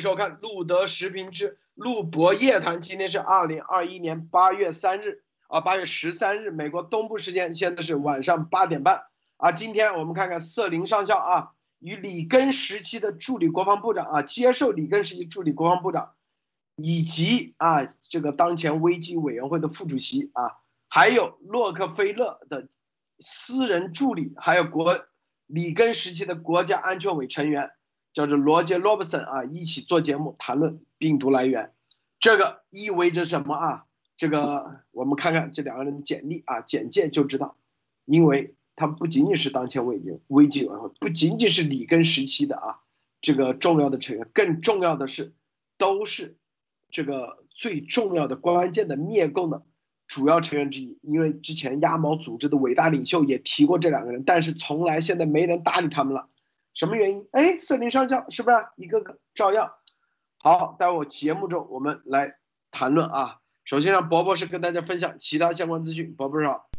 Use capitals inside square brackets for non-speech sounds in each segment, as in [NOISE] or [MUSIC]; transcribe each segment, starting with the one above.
收看《路德时评之路博夜谈》。今天是二零二一年八月三日啊，八月十三日，美国东部时间，现在是晚上八点半啊。今天我们看看瑟林上校啊，与里根时期的助理国防部长啊，接受里根时期助理国防部长，以及啊这个当前危机委员会的副主席啊，还有洛克菲勒的私人助理，还有国里根时期的国家安全委成员。叫做罗杰·罗伯森啊，一起做节目谈论病毒来源，这个意味着什么啊？这个我们看看这两个人的简历啊，简介就知道，因为他们不仅仅是当前危机危机委员会，不仅仅是里根时期的啊这个重要的成员，更重要的是，都是这个最重要的关键的灭共的主要成员之一。因为之前鸭毛组织的伟大领袖也提过这两个人，但是从来现在没人搭理他们了。什么原因？哎，瑟林上校是不是一个个照样？好，待会节目中我们来谈论啊。首先让博博士跟大家分享其他相关资讯。博博士好。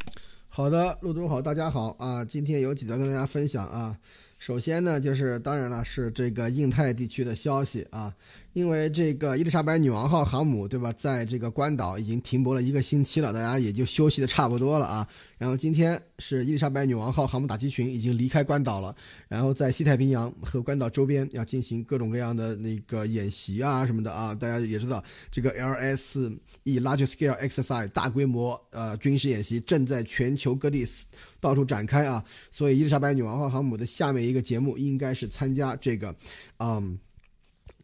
好的，陆总好，大家好啊。今天有几条跟大家分享啊。首先呢，就是当然了，是这个印太地区的消息啊。因为这个伊丽莎白女王号航母，对吧，在这个关岛已经停泊了一个星期了，大家也就休息的差不多了啊。然后今天是伊丽莎白女王号航母打击群已经离开关岛了，然后在西太平洋和关岛周边要进行各种各样的那个演习啊什么的啊。大家也知道，这个 LSE Large Scale Exercise 大规模呃军事演习正在全球各地到处展开啊。所以伊丽莎白女王号航母的下面一个节目应该是参加这个，嗯。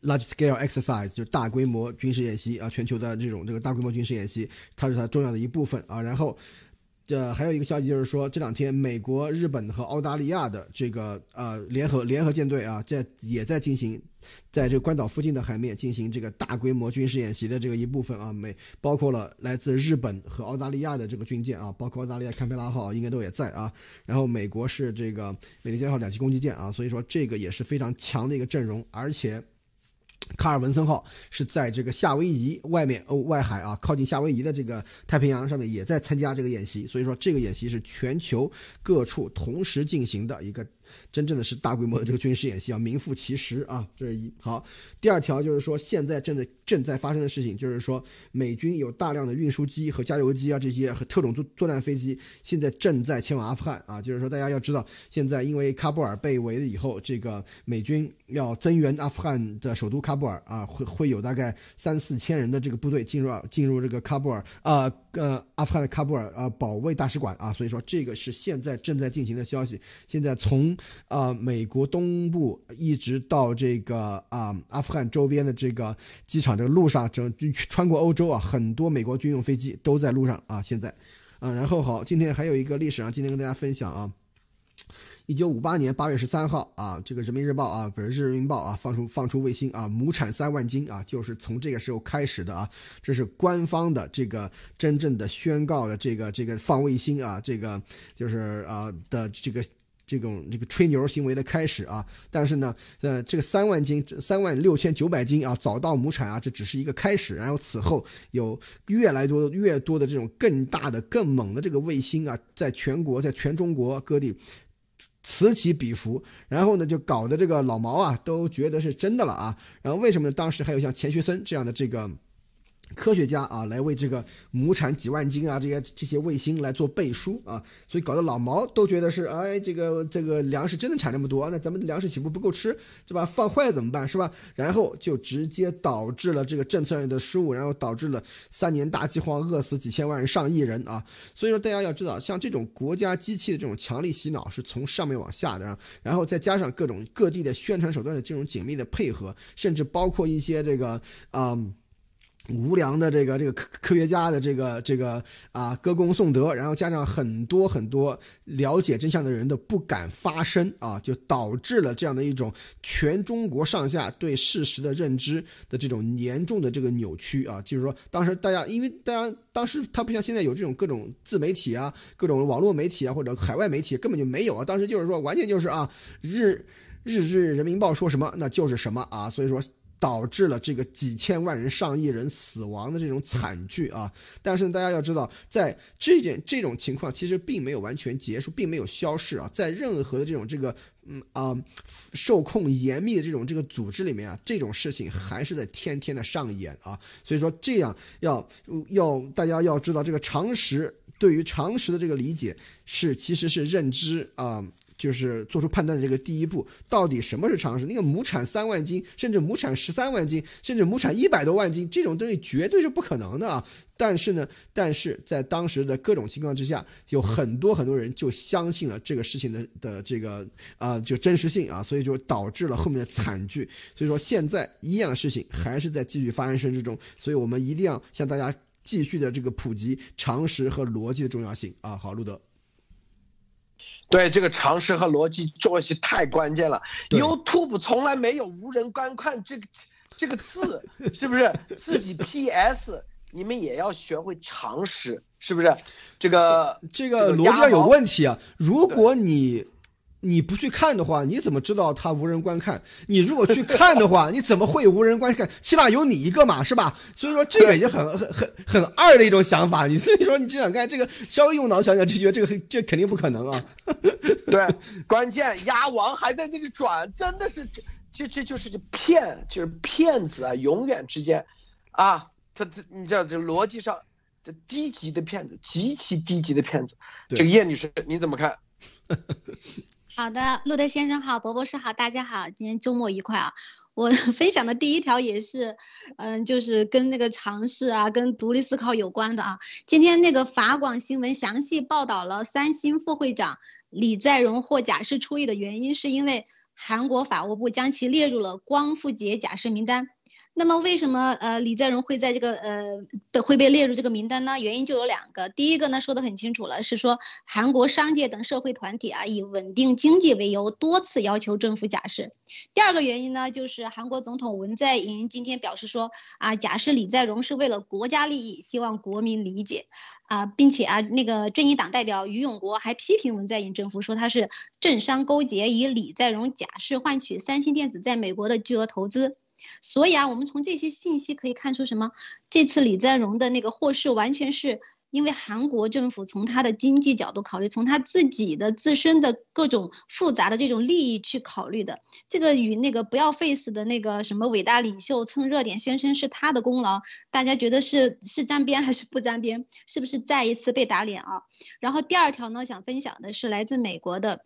Large scale exercise 就是大规模军事演习啊，全球的这种这个大规模军事演习，它是它重要的一部分啊。然后，这还有一个消息就是说，这两天美国、日本和澳大利亚的这个呃联合联合舰队啊，在也在进行，在这个关岛附近的海面进行这个大规模军事演习的这个一部分啊，美包括了来自日本和澳大利亚的这个军舰啊，包括澳大利亚堪培拉号应该都也在啊。然后美国是这个美利坚号两栖攻击舰啊，所以说这个也是非常强的一个阵容，而且。卡尔文森号是在这个夏威夷外面哦外海啊，靠近夏威夷的这个太平洋上面也在参加这个演习，所以说这个演习是全球各处同时进行的一个。真正的是大规模的这个军事演习啊，名副其实啊，这是一好。第二条就是说，现在正在正在发生的事情，就是说美军有大量的运输机和加油机啊，这些和特种作作战飞机现在正在前往阿富汗啊。就是说，大家要知道，现在因为喀布尔被围了以后，这个美军要增援阿富汗的首都喀布尔啊，会会有大概三四千人的这个部队进入进入这个喀布尔啊。呃，阿富汗的喀布尔啊保卫大使馆啊，所以说这个是现在正在进行的消息。现在从啊美国东部一直到这个啊阿富汗周边的这个机场这个路上，整穿过欧洲啊，很多美国军用飞机都在路上啊。现在啊，然后好，今天还有一个历史啊，今天跟大家分享啊。一九五八年八月十三号啊，这个人民日报啊，不是人民报啊，放出放出卫星啊，亩产三万斤啊，就是从这个时候开始的啊，这是官方的这个真正的宣告的这个这个放卫星啊，这个就是啊的这个这种这个吹牛行为的开始啊。但是呢，呃，这个三万斤三万六千九百斤啊，早稻亩产啊，这只是一个开始，然后此后有越来越多越多的这种更大的更猛的这个卫星啊，在全国在全中国各地。此起彼伏，然后呢，就搞得这个老毛啊都觉得是真的了啊。然后为什么呢？当时还有像钱学森这样的这个。科学家啊，来为这个亩产几万斤啊，这些这些卫星来做背书啊，所以搞得老毛都觉得是，哎，这个这个粮食真的产那么多，那咱们粮食岂不不够吃，对吧？放坏了怎么办，是吧？然后就直接导致了这个政策上的失误，然后导致了三年大饥荒，饿死几千万人、上亿人啊。所以说，大家要知道，像这种国家机器的这种强力洗脑，是从上面往下的，然后再加上各种各地的宣传手段的这种紧密的配合，甚至包括一些这个啊。无良的这个这个科科学家的这个这个啊歌功颂德，然后加上很多很多了解真相的人的不敢发声啊，就导致了这样的一种全中国上下对事实的认知的这种严重的这个扭曲啊。就是说，当时大家因为大家当时他不像现在有这种各种自媒体啊，各种网络媒体啊或者海外媒体根本就没有啊。当时就是说完全就是啊日日日人民报说什么那就是什么啊，所以说。导致了这个几千万人、上亿人死亡的这种惨剧啊！但是大家要知道，在这件这种情况其实并没有完全结束，并没有消逝啊！在任何的这种这个嗯啊受控严密的这种这个组织里面啊，这种事情还是在天天的上演啊。所以说这样要要大家要知道，这个常识对于常识的这个理解是其实是认知啊。就是做出判断的这个第一步，到底什么是常识？那个亩产三万斤，甚至亩产十三万斤，甚至亩产一百多万斤，这种东西绝对是不可能的啊！但是呢，但是在当时的各种情况之下，有很多很多人就相信了这个事情的的这个啊，就真实性啊，所以就导致了后面的惨剧。所以说，现在一样的事情还是在继续发生之中，所以我们一定要向大家继续的这个普及常识和逻辑的重要性啊！好，路德。对这个常识和逻辑重要性太关键了。YouTube 从来没有无人观看这个这个字，[LAUGHS] 是不是？自己 PS，你们也要学会常识，是不是？这个这个逻辑上有问题啊！如果你。你不去看的话，你怎么知道它无人观看？你如果去看的话，[LAUGHS] 你怎么会无人观看？起码有你一个嘛，是吧？所以说这个也很很很很二的一种想法。你所以说你就想看这个，稍微用脑想想就觉得这个这肯定不可能啊。[LAUGHS] 对，关键鸭王还在那里转，真的是这这这就是这骗，就是骗子啊！永远之间，啊，他这你知道这逻辑上，这低级的骗子，极其低级的骗子。这个叶女士你怎么看？[LAUGHS] 好的，路德先生好，博博士好，大家好，今天周末愉快啊！我 [LAUGHS] 分享的第一条也是，嗯，就是跟那个尝试啊，跟独立思考有关的啊。今天那个法广新闻详细报道了三星副会长李在镕获假释出狱的原因，是因为韩国法务部将其列入了光复节假释名单。那么为什么呃李在镕会在这个呃会被列入这个名单呢？原因就有两个，第一个呢说的很清楚了，是说韩国商界等社会团体啊以稳定经济为由多次要求政府假释。第二个原因呢就是韩国总统文在寅今天表示说啊假释李在镕是为了国家利益，希望国民理解啊，并且啊那个正义党代表于永国还批评文在寅政府说他是政商勾结，以李在镕假释换取三星电子在美国的巨额投资。所以啊，我们从这些信息可以看出什么？这次李在镕的那个获释，完全是因为韩国政府从他的经济角度考虑，从他自己的自身的各种复杂的这种利益去考虑的。这个与那个不要 face 的那个什么伟大领袖蹭热点宣称是他的功劳，大家觉得是是沾边还是不沾边？是不是再一次被打脸啊？然后第二条呢，想分享的是来自美国的。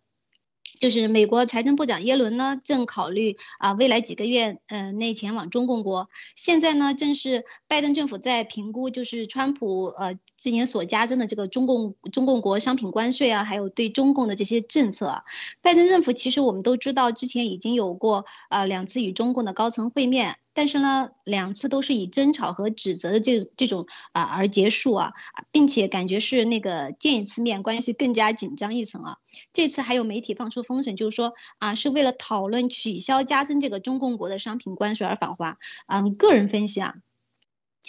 就是美国财政部长耶伦呢，正考虑啊，未来几个月呃内前往中共国。现在呢，正是拜登政府在评估，就是川普呃之前所加征的这个中共中共国商品关税啊，还有对中共的这些政策。拜登政府其实我们都知道，之前已经有过啊两次与中共的高层会面。但是呢，两次都是以争吵和指责的这这种啊而结束啊，并且感觉是那个见一次面关系更加紧张一层啊。这次还有媒体放出风声，就是说啊是为了讨论取消加征这个中共国的商品关税而访华。嗯，个人分析啊。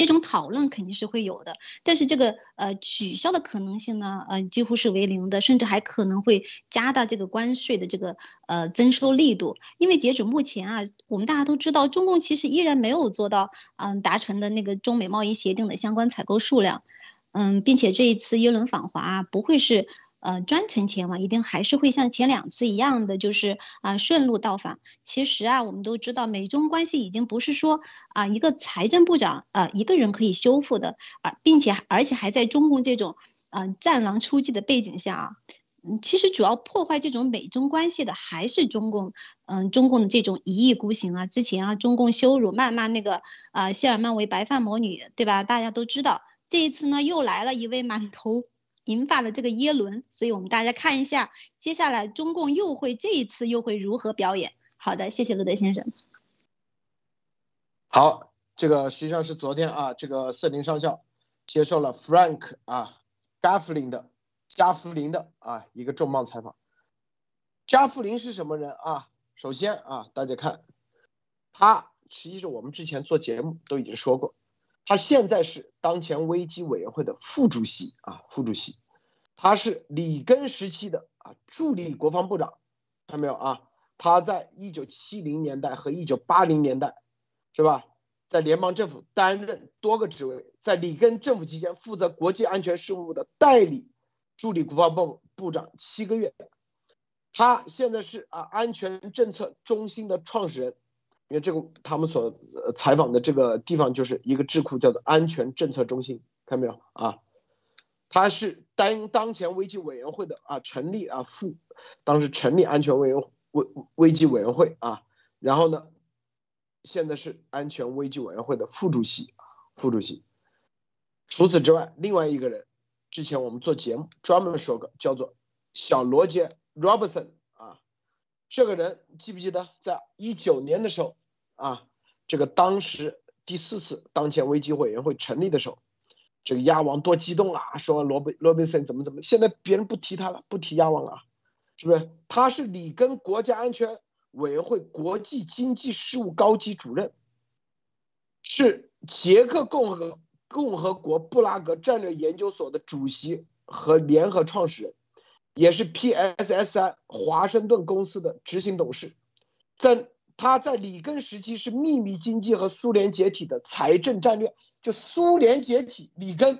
这种讨论肯定是会有的，但是这个呃取消的可能性呢，呃几乎是为零的，甚至还可能会加大这个关税的这个呃征收力度。因为截止目前啊，我们大家都知道，中共其实依然没有做到嗯达成的那个中美贸易协定的相关采购数量，嗯，并且这一次耶伦访华不会是。呃，专程前往一定还是会像前两次一样的，就是啊顺路到访。其实啊，我们都知道美中关系已经不是说啊一个财政部长啊一个人可以修复的啊，并且而且还在中共这种啊战狼出击的背景下啊，嗯，其实主要破坏这种美中关系的还是中共，嗯，中共的这种一意孤行啊。之前啊，中共羞辱谩骂那个啊谢尔曼为白发魔女，对吧？大家都知道，这一次呢又来了一位满头。引发了这个耶伦，所以我们大家看一下，接下来中共又会这一次又会如何表演？好的，谢谢罗德先生。好，这个实际上是昨天啊，这个瑟林上校接受了 Frank 啊加弗林的加弗林的啊一个重磅采访。加弗林是什么人啊？首先啊，大家看，他其实我们之前做节目都已经说过。他现在是当前危机委员会的副主席啊，副主席，他是里根时期的啊助理国防部长，看到没有啊？他在一九七零年代和一九八零年代，是吧？在联邦政府担任多个职位，在里根政府期间负责国际安全事务的代理助理国防部部长七个月，他现在是啊安全政策中心的创始人，因为这个他们所采访的这个地方就是一个智库，叫做安全政策中心，看到没有啊？他是当当前危机委员会的啊成立啊副，当时成立安全委员危危机委员会啊，然后呢，现在是安全危机委员会的副主席，副主席。除此之外，另外一个人，之前我们做节目专门说过，叫做小罗杰 Robertson，这个人记不记得，在一九年的时候啊，这个当时第四次当前危机委员会成立的时候。这个鸭王多激动啊！说罗宾罗宾森怎么怎么，现在别人不提他了，不提鸭王了，是不是？他是里根国家安全委员会国际经济事务高级主任，是捷克共和共和国布拉格战略研究所的主席和联合创始人，也是 PSSI 华盛顿公司的执行董事。在他在里根时期是秘密经济和苏联解体的财政战略。就苏联解体，里根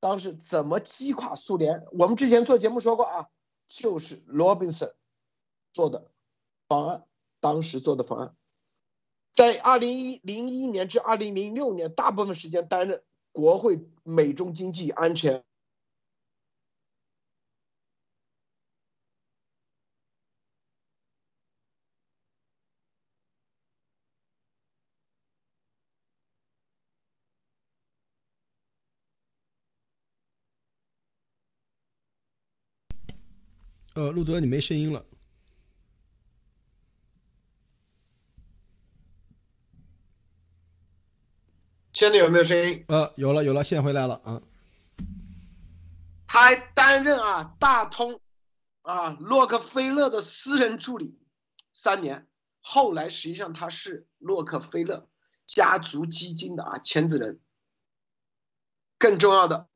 当时怎么击垮苏联？我们之前做节目说过啊，就是罗宾森做的方案，当时做的方案，在二零一零一年至二零零六年，大部分时间担任国会美中经济安全。呃，路德，你没声音了。现在有没有声音？呃，有了，有了，现在回来了啊。他还担任啊大通啊洛克菲勒的私人助理三年，后来实际上他是洛克菲勒家族基金的啊签字人。更重要的，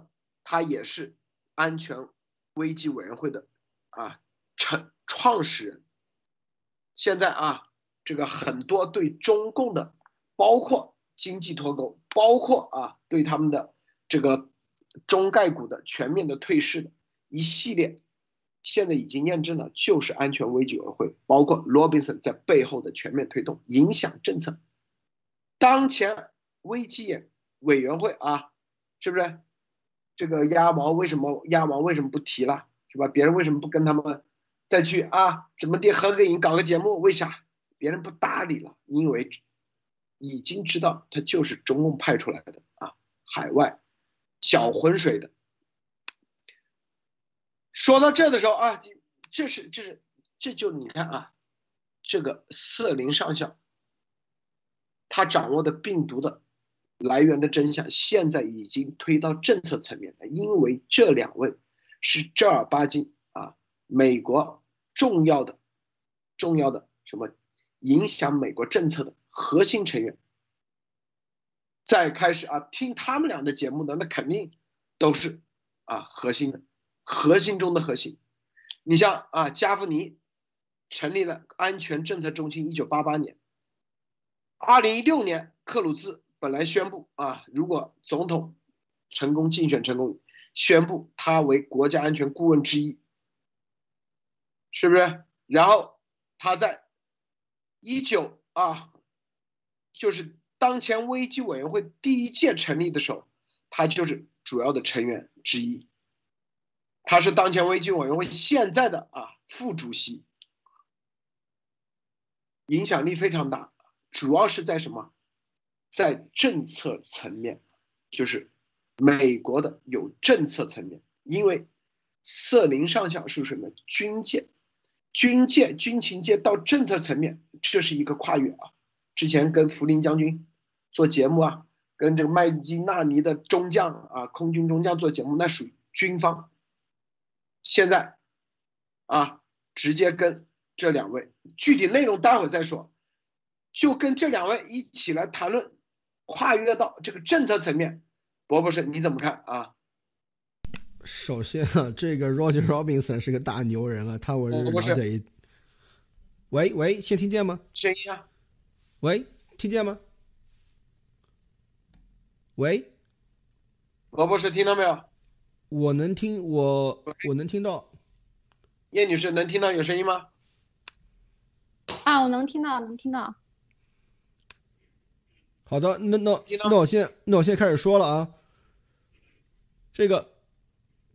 他也是安全危机委员会的。啊，成创始人，现在啊，这个很多对中共的，包括经济脱钩，包括啊对他们的这个中概股的全面的退市的一系列，现在已经验证了，就是安全危机委员会，包括罗宾森在背后的全面推动影响政策。当前危机委员会啊，是不是？这个鸭毛为什么鸭毛为什么不提了？是吧？别人为什么不跟他们再去啊？怎么地合个影、搞个节目？为啥别人不搭理了？因为已经知道他就是中共派出来的啊，海外搅浑水的。说到这的时候啊，这是这是这就你看啊，这个瑟林上校他掌握的病毒的来源的真相，现在已经推到政策层面了，因为这两位。是正儿八经啊，美国重要的、重要的什么影响美国政策的核心成员，再开始啊听他们俩的节目的，那肯定都是啊核心的，核心中的核心。你像啊加夫尼成立了安全政策中心，一九八八年，二零一六年克鲁兹本来宣布啊，如果总统成功竞选成功。宣布他为国家安全顾问之一，是不是？然后他在一九啊，就是当前危机委员会第一届成立的时候，他就是主要的成员之一。他是当前危机委员会现在的啊副主席，影响力非常大，主要是在什么？在政策层面，就是。美国的有政策层面，因为瑟林上校是什么军界、军界、军情界到政策层面，这是一个跨越啊。之前跟福林将军做节目啊，跟这个麦基纳尼的中将啊，空军中将做节目，那属于军方。现在啊，直接跟这两位，具体内容待会再说，就跟这两位一起来谈论，跨越到这个政策层面。博博士，你怎么看啊？首先啊，[LAUGHS] 这个 Roger Robinson 是个大牛人了，他我是了解一。喂喂，先听见吗？声音啊。喂，听见吗？喂，罗博士听到没有？我能听，我我能听到。叶女士能听到有声音吗？啊，我能听到，能听到。好的，那那那我现那我现在开始说了啊。这个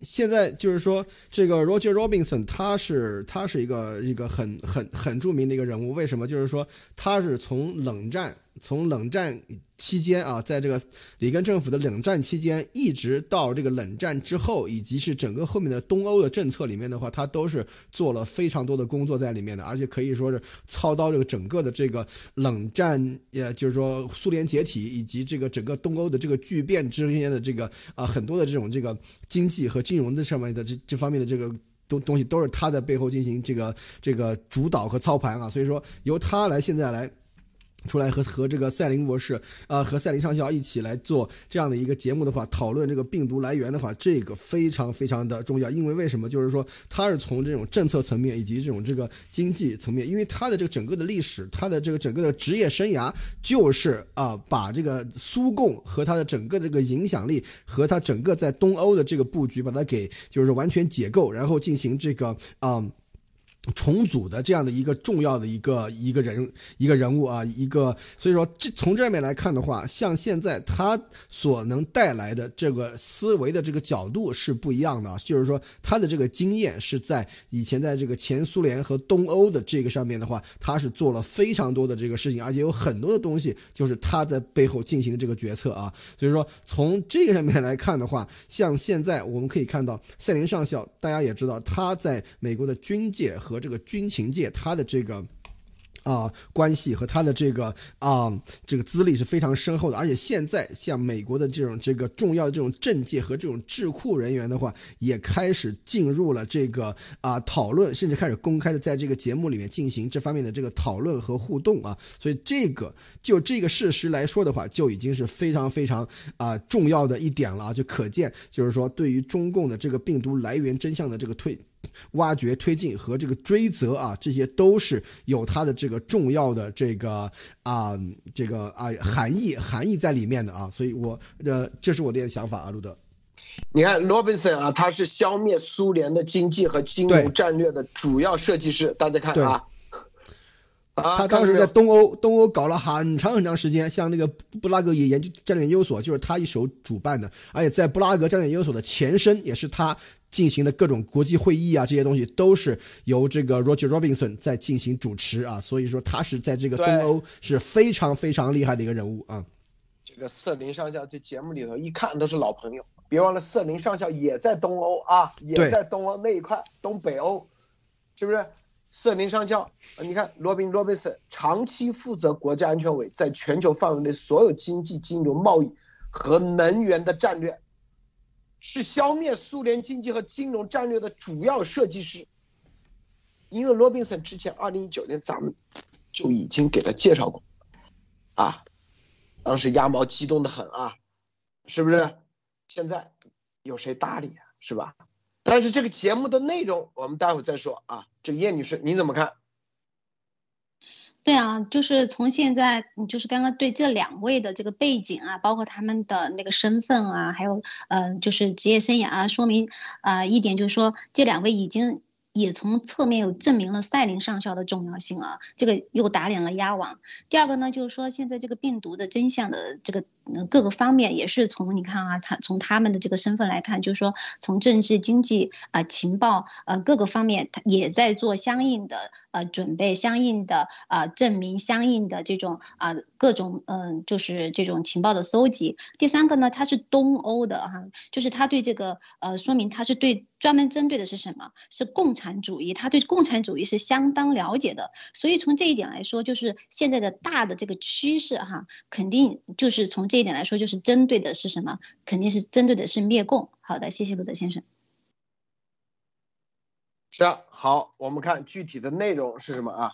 现在就是说，这个 Roger Robinson 他是他是一个一个很很很著名的一个人物。为什么？就是说他是从冷战从冷战。期间啊，在这个里根政府的冷战期间，一直到这个冷战之后，以及是整个后面的东欧的政策里面的话，他都是做了非常多的工作在里面的，而且可以说是操刀这个整个的这个冷战，也就是说苏联解体以及这个整个东欧的这个巨变之间的这个啊很多的这种这个经济和金融的上面的这这方面的这个东东西，都是他在背后进行这个这个主导和操盘啊，所以说由他来现在来。出来和和这个赛林博士啊，和赛林上校一起来做这样的一个节目的话，讨论这个病毒来源的话，这个非常非常的重要。因为为什么？就是说，他是从这种政策层面以及这种这个经济层面，因为他的这个整个的历史，他的这个整个的职业生涯，就是啊，把这个苏共和他的整个这个影响力和他整个在东欧的这个布局，把它给就是完全解构，然后进行这个啊。重组的这样的一个重要的一个一个人一个人物啊，一个所以说这从这上面来看的话，像现在他所能带来的这个思维的这个角度是不一样的，就是说他的这个经验是在以前在这个前苏联和东欧的这个上面的话，他是做了非常多的这个事情，而且有很多的东西就是他在背后进行的这个决策啊，所以说从这个上面来看的话，像现在我们可以看到赛林上校，大家也知道他在美国的军界和这个军情界，他的这个。啊，关系和他的这个啊，这个资历是非常深厚的。而且现在，像美国的这种这个重要的这种政界和这种智库人员的话，也开始进入了这个啊讨论，甚至开始公开的在这个节目里面进行这方面的这个讨论和互动啊。所以这个就这个事实来说的话，就已经是非常非常啊重要的一点了啊。就可见，就是说对于中共的这个病毒来源真相的这个推。挖掘、推进和这个追责啊，这些都是有它的这个重要的这个啊，这个啊含义含义在里面的啊，所以我呃，这是我的想法啊，路德。你看罗宾森啊，他是消灭苏联的经济和金融战略的主要设计师，大家看啊。他当时在东欧，东欧搞了很长很长时间，像那个布拉格研究战略研究所，就是他一手主办的，而且在布拉格战略研究所的前身也是他。进行的各种国际会议啊，这些东西都是由这个 Roger Robinson 在进行主持啊，所以说他是在这个东欧是非常非常厉害的一个人物啊。这个瑟林上校在节目里头一看都是老朋友，别忘了瑟林上校也在东欧啊，也在东欧那一块，东北欧，是不是？瑟林上校，你看罗宾 Robinson 长期负责国家安全委在全球范围内所有经济、金融、贸易和能源的战略。是消灭苏联经济和金融战略的主要设计师，因为罗宾森之前二零一九年咱们就已经给他介绍过，啊，当时鸭毛激动的很啊，是不是？现在有谁搭理啊？是吧？但是这个节目的内容我们待会再说啊。这个叶女士你怎么看？对啊，就是从现在，就是刚刚对这两位的这个背景啊，包括他们的那个身份啊，还有嗯，就是职业生涯啊，说明啊一点就是说，这两位已经也从侧面有证明了赛林上校的重要性啊，这个又打脸了鸭王。第二个呢，就是说现在这个病毒的真相的这个。各个方面也是从你看啊，他从他们的这个身份来看，就是说从政治、经济啊、情报呃各个方面，他也在做相应的呃准备，相应的啊证明，相应的这种啊各种嗯就是这种情报的搜集。第三个呢，他是东欧的哈，就是他对这个呃说明他是对专门针对的是什么？是共产主义，他对共产主义是相当了解的。所以从这一点来说，就是现在的大的这个趋势哈，肯定就是从这。一点来说，就是针对的是什么？肯定是针对的是灭共。好的，谢谢陆泽先生。是啊，好，我们看具体的内容是什么啊？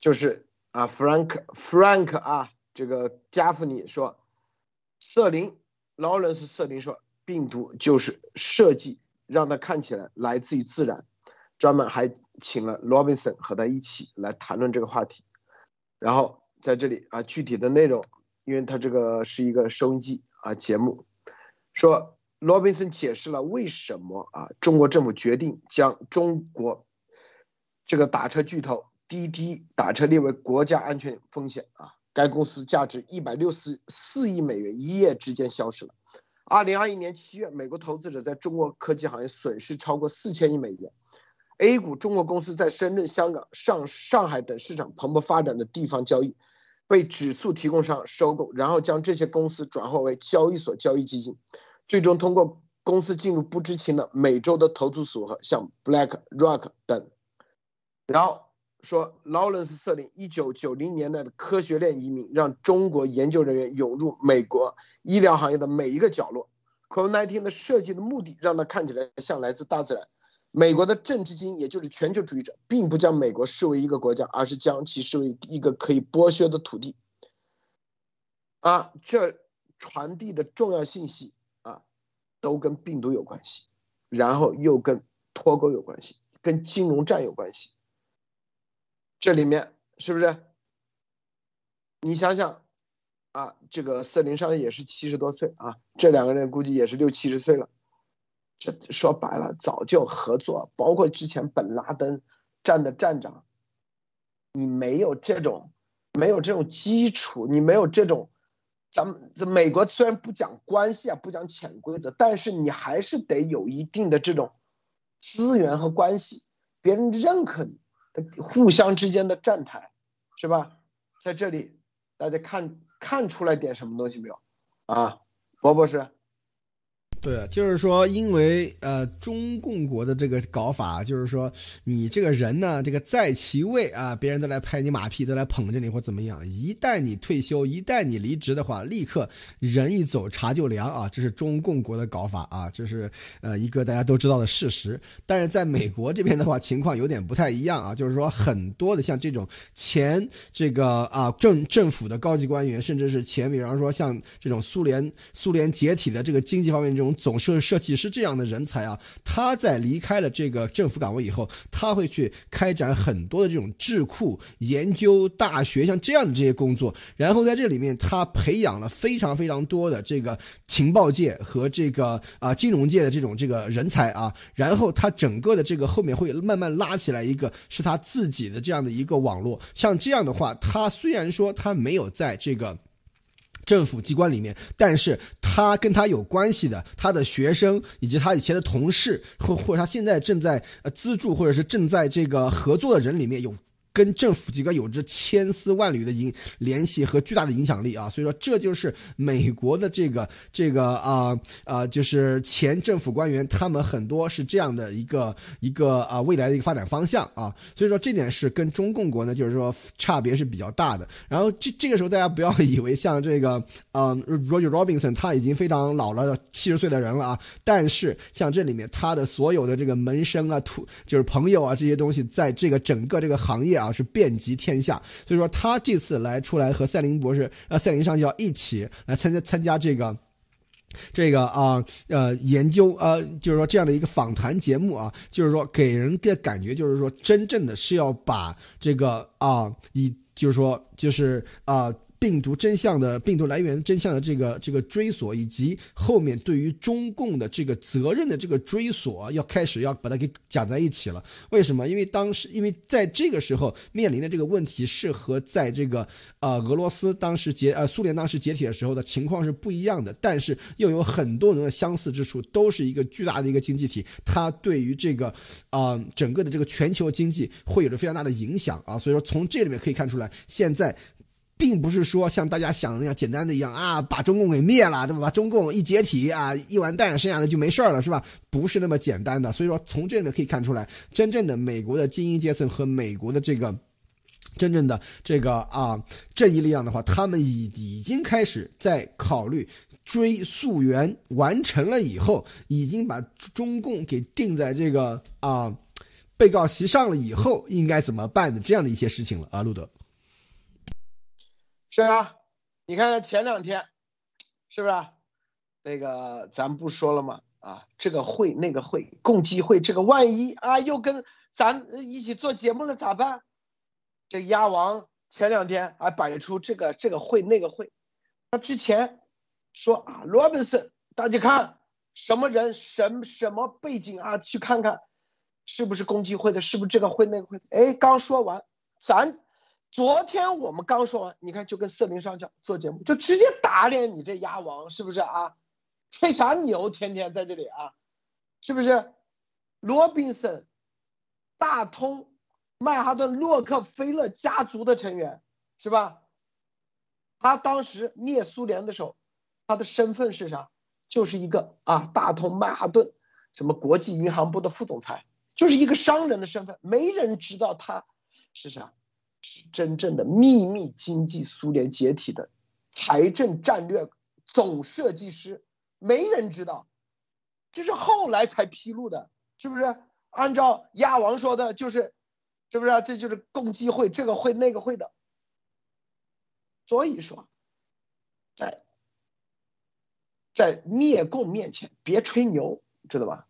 就是啊，Frank Frank 啊，这个加夫尼说，瑟林劳伦斯瑟林说，病毒就是设计让它看起来来自于自然，专门还请了 Robinson 和他一起来谈论这个话题。然后在这里啊，具体的内容。因为他这个是一个收音机啊节目，说罗宾森解释了为什么啊中国政府决定将中国这个打车巨头滴滴打车列为国家安全风险啊！该公司价值一百六十四亿美元一夜之间消失了。二零二一年七月，美国投资者在中国科技行业损失超过四千亿美元。A 股中国公司在深圳、香港、上上海等市场蓬勃发展的地方交易，被指数提供商收购，然后将这些公司转化为交易所交易基金，最终通过公司进入不知情的美洲的投资组合，像 BlackRock 等。然后说，劳伦斯瑟林一九九零年代的科学链移民，让中国研究人员涌入美国医疗行业的每一个角落。COVID-19 的设计的目的，让它看起来像来自大自然。美国的政治精英，也就是全球主义者，并不将美国视为一个国家，而是将其视为一个可以剥削的土地。啊，这传递的重要信息啊，都跟病毒有关系，然后又跟脱钩有关系，跟金融战有关系。这里面是不是？你想想，啊，这个瑟林商也是七十多岁啊，这两个人估计也是六七十岁了。这说白了，早就合作，包括之前本拉登站的站长，你没有这种，没有这种基础，你没有这种，咱们这美国虽然不讲关系啊，不讲潜规则，但是你还是得有一定的这种资源和关系，别人认可你，互相之间的站台，是吧？在这里，大家看看出来点什么东西没有？啊，博博士。对，就是说，因为呃，中共国的这个搞法，就是说，你这个人呢，这个在其位啊，别人都来拍你马屁，都来捧着你或怎么样。一旦你退休，一旦你离职的话，立刻人一走茶就凉啊，这是中共国的搞法啊，这是呃一个大家都知道的事实。但是在美国这边的话，情况有点不太一样啊，就是说很多的像这种前这个啊政政府的高级官员，甚至是前，比方说像这种苏联苏联解体的这个经济方面这种。总设设计师这样的人才啊，他在离开了这个政府岗位以后，他会去开展很多的这种智库研究、大学像这样的这些工作，然后在这里面他培养了非常非常多的这个情报界和这个啊金融界的这种这个人才啊，然后他整个的这个后面会慢慢拉起来一个是他自己的这样的一个网络，像这样的话，他虽然说他没有在这个。政府机关里面，但是他跟他有关系的，他的学生以及他以前的同事，或或者他现在正在呃资助或者是正在这个合作的人里面有。跟政府机关有着千丝万缕的影联系和巨大的影响力啊，所以说这就是美国的这个这个啊啊，就是前政府官员他们很多是这样的一个一个啊未来的一个发展方向啊，所以说这点是跟中共国呢就是说差别是比较大的。然后这这个时候大家不要以为像这个嗯 Roger Robinson 他已经非常老了七十岁的人了啊，但是像这里面他的所有的这个门生啊、土就是朋友啊这些东西，在这个整个这个行业啊。啊，是遍及天下，所以说他这次来出来和赛林博士、呃赛林上校一起来参加参加这个，这个啊呃研究呃，就是说这样的一个访谈节目啊，就是说给人的感觉就是说，真正的是要把这个啊以就是说就是啊。病毒真相的病毒来源真相的这个这个追索，以及后面对于中共的这个责任的这个追索，要开始要把它给讲在一起了。为什么？因为当时，因为在这个时候面临的这个问题是和在这个呃俄罗斯当时解呃苏联当时解体的时候的情况是不一样的，但是又有很多人的相似之处，都是一个巨大的一个经济体，它对于这个啊整个的这个全球经济会有着非常大的影响啊。所以说从这里面可以看出来，现在。并不是说像大家想的那样简单的一样啊，把中共给灭了，对吧？把中共一解体啊，一完蛋，剩下的就没事了，是吧？不是那么简单的。所以说，从这里可以看出来，真正的美国的精英阶层和美国的这个真正的这个啊正义力量的话，他们已已经开始在考虑追溯源完成了以后，已经把中共给定在这个啊被告席上了以后，应该怎么办的这样的一些事情了啊，路德。是啊，你看看前两天，是不是？那个咱不说了吗？啊，这个会那个会共济会，这个万一啊又跟咱一起做节目了咋办？这鸭王前两天还摆出这个这个会那个会，他之前说啊，罗宾森，大家看什么人什么什么背景啊？去看看，是不是共济会的？是不是这个会那个会？哎，刚说完，咱昨天我们刚说完，你看就跟瑟琳上将做节目，就直接打脸你这鸭王，是不是啊？吹啥牛？天天在这里啊，是不是？罗宾森、大通、曼哈顿、洛克菲勒家族的成员，是吧？他当时灭苏联的时候，他的身份是啥？就是一个啊，大通曼哈顿什么国际银行部的副总裁，就是一个商人的身份，没人知道他是啥，真正的秘密经济苏联解体的财政战略总设计师，没人知道，这是后来才披露的，是不是？按照亚王说的，就是，是不是？这就是共济会这个会那个会的，所以说，在。在灭共面前，别吹牛，知道吧？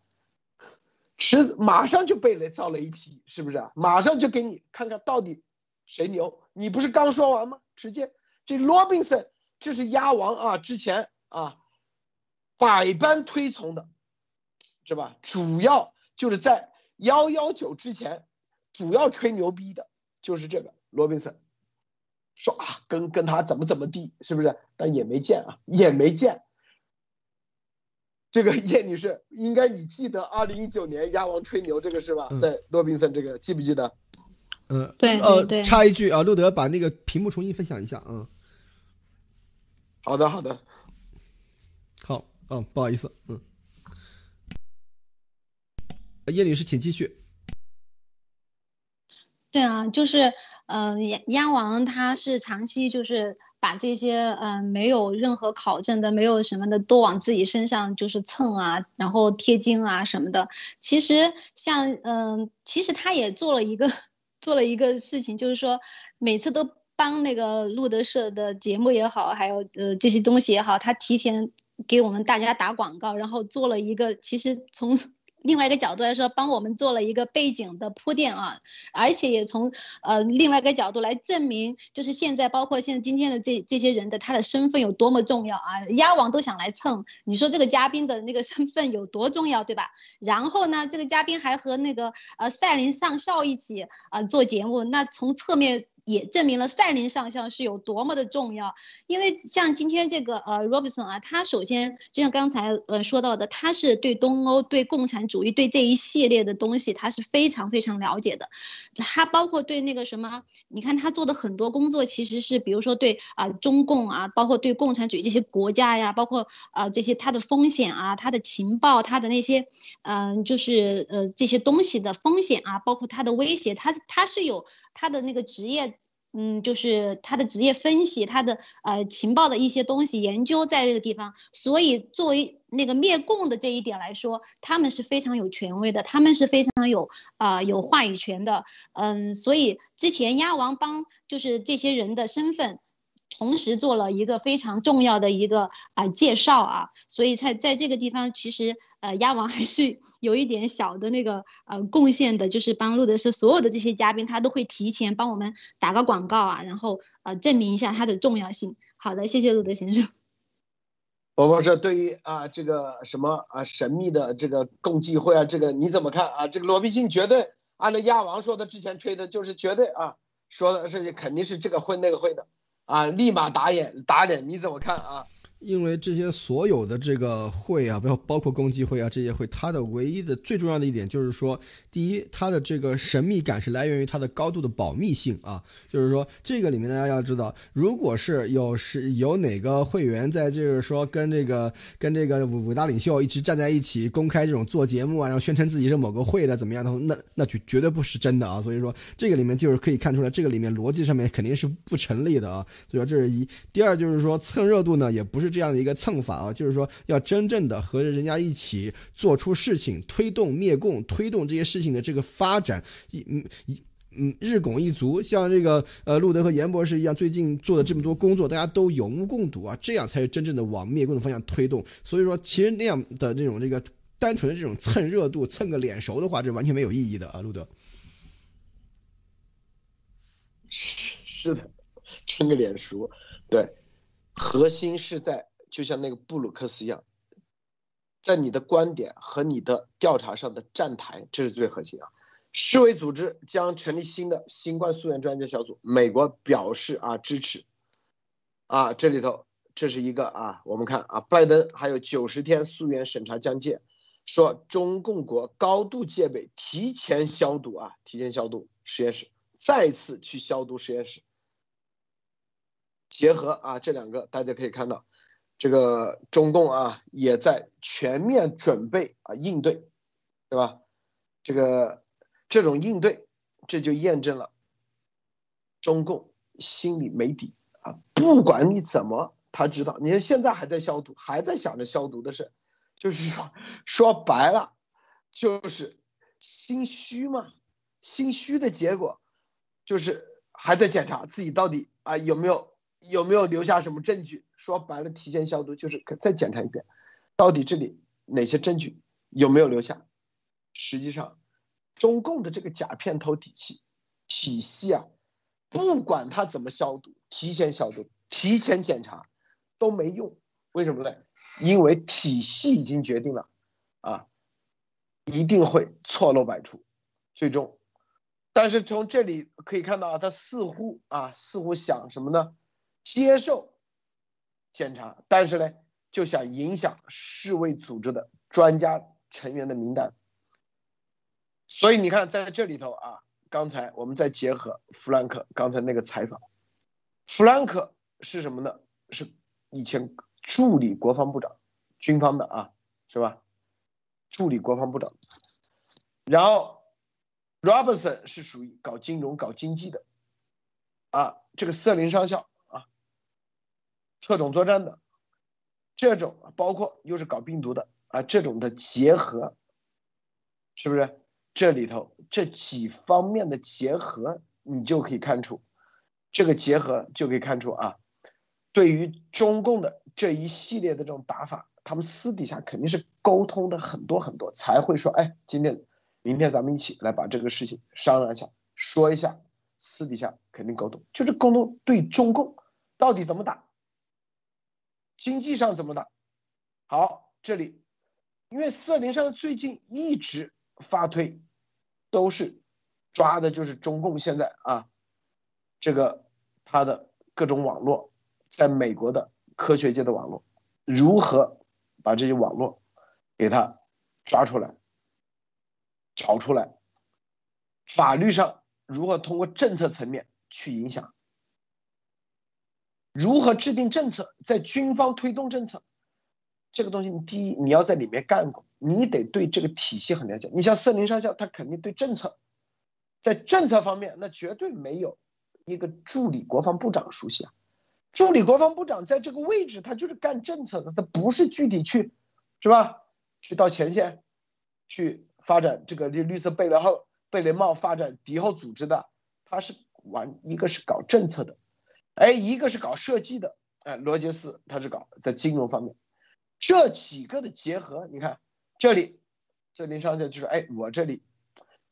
迟马上就被雷造了一批，是不是啊？马上就给你看看到底谁牛？你不是刚说完吗？直接这罗宾森，这是鸭王啊，之前啊百般推崇的，是吧？主要就是在幺幺九之前，主要吹牛逼的就是这个罗宾森，说啊跟跟他怎么怎么地，是不是？但也没见啊，也没见。这个叶女士，应该你记得二零一九年鸭王吹牛这个是吧？在罗宾森这个记不记得？嗯，对呃对。插一句啊，路德把那个屏幕重新分享一下嗯。好的好的。好，嗯，不好意思，嗯。叶女士，请继续。对啊，就是嗯，鸭鸭王他是长期就是。把这些嗯没有任何考证的，没有什么的都往自己身上就是蹭啊，然后贴金啊什么的。其实像嗯，其实他也做了一个做了一个事情，就是说每次都帮那个路德社的节目也好，还有呃这些东西也好，他提前给我们大家打广告，然后做了一个其实从。另外一个角度来说，帮我们做了一个背景的铺垫啊，而且也从呃另外一个角度来证明，就是现在包括现在今天的这这些人的他的身份有多么重要啊！鸭王都想来蹭，你说这个嘉宾的那个身份有多重要，对吧？然后呢，这个嘉宾还和那个呃赛琳上校一起啊做节目，那从侧面。也证明了赛琳上校是有多么的重要，因为像今天这个呃 Robinson 啊，他首先就像刚才呃说到的，他是对东欧、对共产主义、对这一系列的东西，他是非常非常了解的。他包括对那个什么，你看他做的很多工作，其实是比如说对啊中共啊，包括对共产主义这些国家呀，包括啊这些他的风险啊，他的情报，他的那些嗯就是呃这些东西的风险啊，包括他的威胁，他他是有他的那个职业。嗯，就是他的职业分析，他的呃情报的一些东西研究在这个地方，所以作为那个灭共的这一点来说，他们是非常有权威的，他们是非常有啊有话语权的。嗯，所以之前鸭王帮就是这些人的身份。同时做了一个非常重要的一个啊介绍啊，所以在在这个地方，其实呃鸭王还是 [LAUGHS] 有一点小的那个呃贡献的，就是帮路德是所有的这些嘉宾，他都会提前帮我们打个广告啊，然后呃证明一下它的重要性。好的，谢谢路德先生。[LAUGHS] 伯伯说，对于啊这个什么啊神秘的这个共济会啊，这个你怎么看啊？这个罗宾逊绝对按照鸭王说的，之前吹的就是绝对啊，说的是肯定是这个会那个会的。啊！立马打眼打脸，你怎么看啊？因为这些所有的这个会啊，不要包括共济会啊，这些会，它的唯一的最重要的一点就是说，第一，它的这个神秘感是来源于它的高度的保密性啊。就是说，这个里面大家要知道，如果是有是有哪个会员在就是说跟这个跟这个伟大领袖一直站在一起，公开这种做节目啊，然后宣称自己是某个会的怎么样的，那那就绝对不是真的啊。所以说，这个里面就是可以看出来，这个里面逻辑上面肯定是不成立的啊。所以说，这是一。第二就是说，蹭热度呢，也不是。这样的一个蹭法啊，就是说要真正的和人家一起做出事情，推动灭共，推动这些事情的这个发展，一嗯一嗯日拱一卒，像这个呃路德和严博士一样，最近做的这么多工作，大家都有目共睹啊，这样才是真正的往灭共的方向推动。所以说，其实那样的这种这个单纯的这种蹭热度、蹭个脸熟的话，这完全没有意义的啊，路德。是 [LAUGHS] 是的，蹭个脸熟，对。核心是在，就像那个布鲁克斯一样，在你的观点和你的调查上的站台，这是最核心啊。世卫组织将成立新的新冠溯源专家小组，美国表示啊支持。啊，这里头这是一个啊，我们看啊，拜登还有九十天溯源审查将届，说中共国高度戒备，提前消毒啊，提前消毒实验室，再次去消毒实验室。结合啊这两个，大家可以看到。这个中共啊，也在全面准备啊应对，对吧？这个这种应对，这就验证了中共心里没底啊。不管你怎么，他知道。你看现在还在消毒，还在想着消毒的事，就是说说白了，就是心虚嘛。心虚的结果，就是还在检查自己到底啊有没有。有没有留下什么证据？说白了，提前消毒就是再检查一遍，到底这里哪些证据有没有留下？实际上，中共的这个假片头体系体系啊，不管他怎么消毒，提前消毒、提前检查都没用。为什么呢？因为体系已经决定了，啊，一定会错漏百出，最终。但是从这里可以看到啊，他似乎啊，似乎想什么呢？接受检查，但是呢，就想影响世卫组织的专家成员的名单。所以你看，在这里头啊，刚才我们再结合弗兰克刚才那个采访，弗兰克是什么呢？是以前助理国防部长，军方的啊，是吧？助理国防部长。然后，Robertson 是属于搞金融、搞经济的，啊，这个瑟林上校。特种作战的这种，包括又是搞病毒的啊，这种的结合，是不是？这里头这几方面的结合，你就可以看出，这个结合就可以看出啊，对于中共的这一系列的这种打法，他们私底下肯定是沟通的很多很多，才会说，哎，今天、明天咱们一起来把这个事情商量一下，说一下，私底下肯定沟通，就是沟通对中共到底怎么打。经济上怎么打？好，这里，因为瑟林上最近一直发推，都是抓的就是中共现在啊，这个他的各种网络，在美国的科学界的网络，如何把这些网络给他抓出来、找出来，法律上如何通过政策层面去影响。如何制定政策，在军方推动政策，这个东西，你第一你要在里面干过，你得对这个体系很了解。你像瑟林上校，他肯定对政策，在政策方面，那绝对没有一个助理国防部长熟悉啊。助理国防部长在这个位置，他就是干政策的，他不是具体去，是吧？去到前线，去发展这个绿绿色贝雷号贝雷帽发展敌后组织的，他是玩一个是搞政策的。哎，一个是搞设计的，哎，罗杰斯他是搞在金融方面，这几个的结合，你看这里，这林商家就是哎，我这里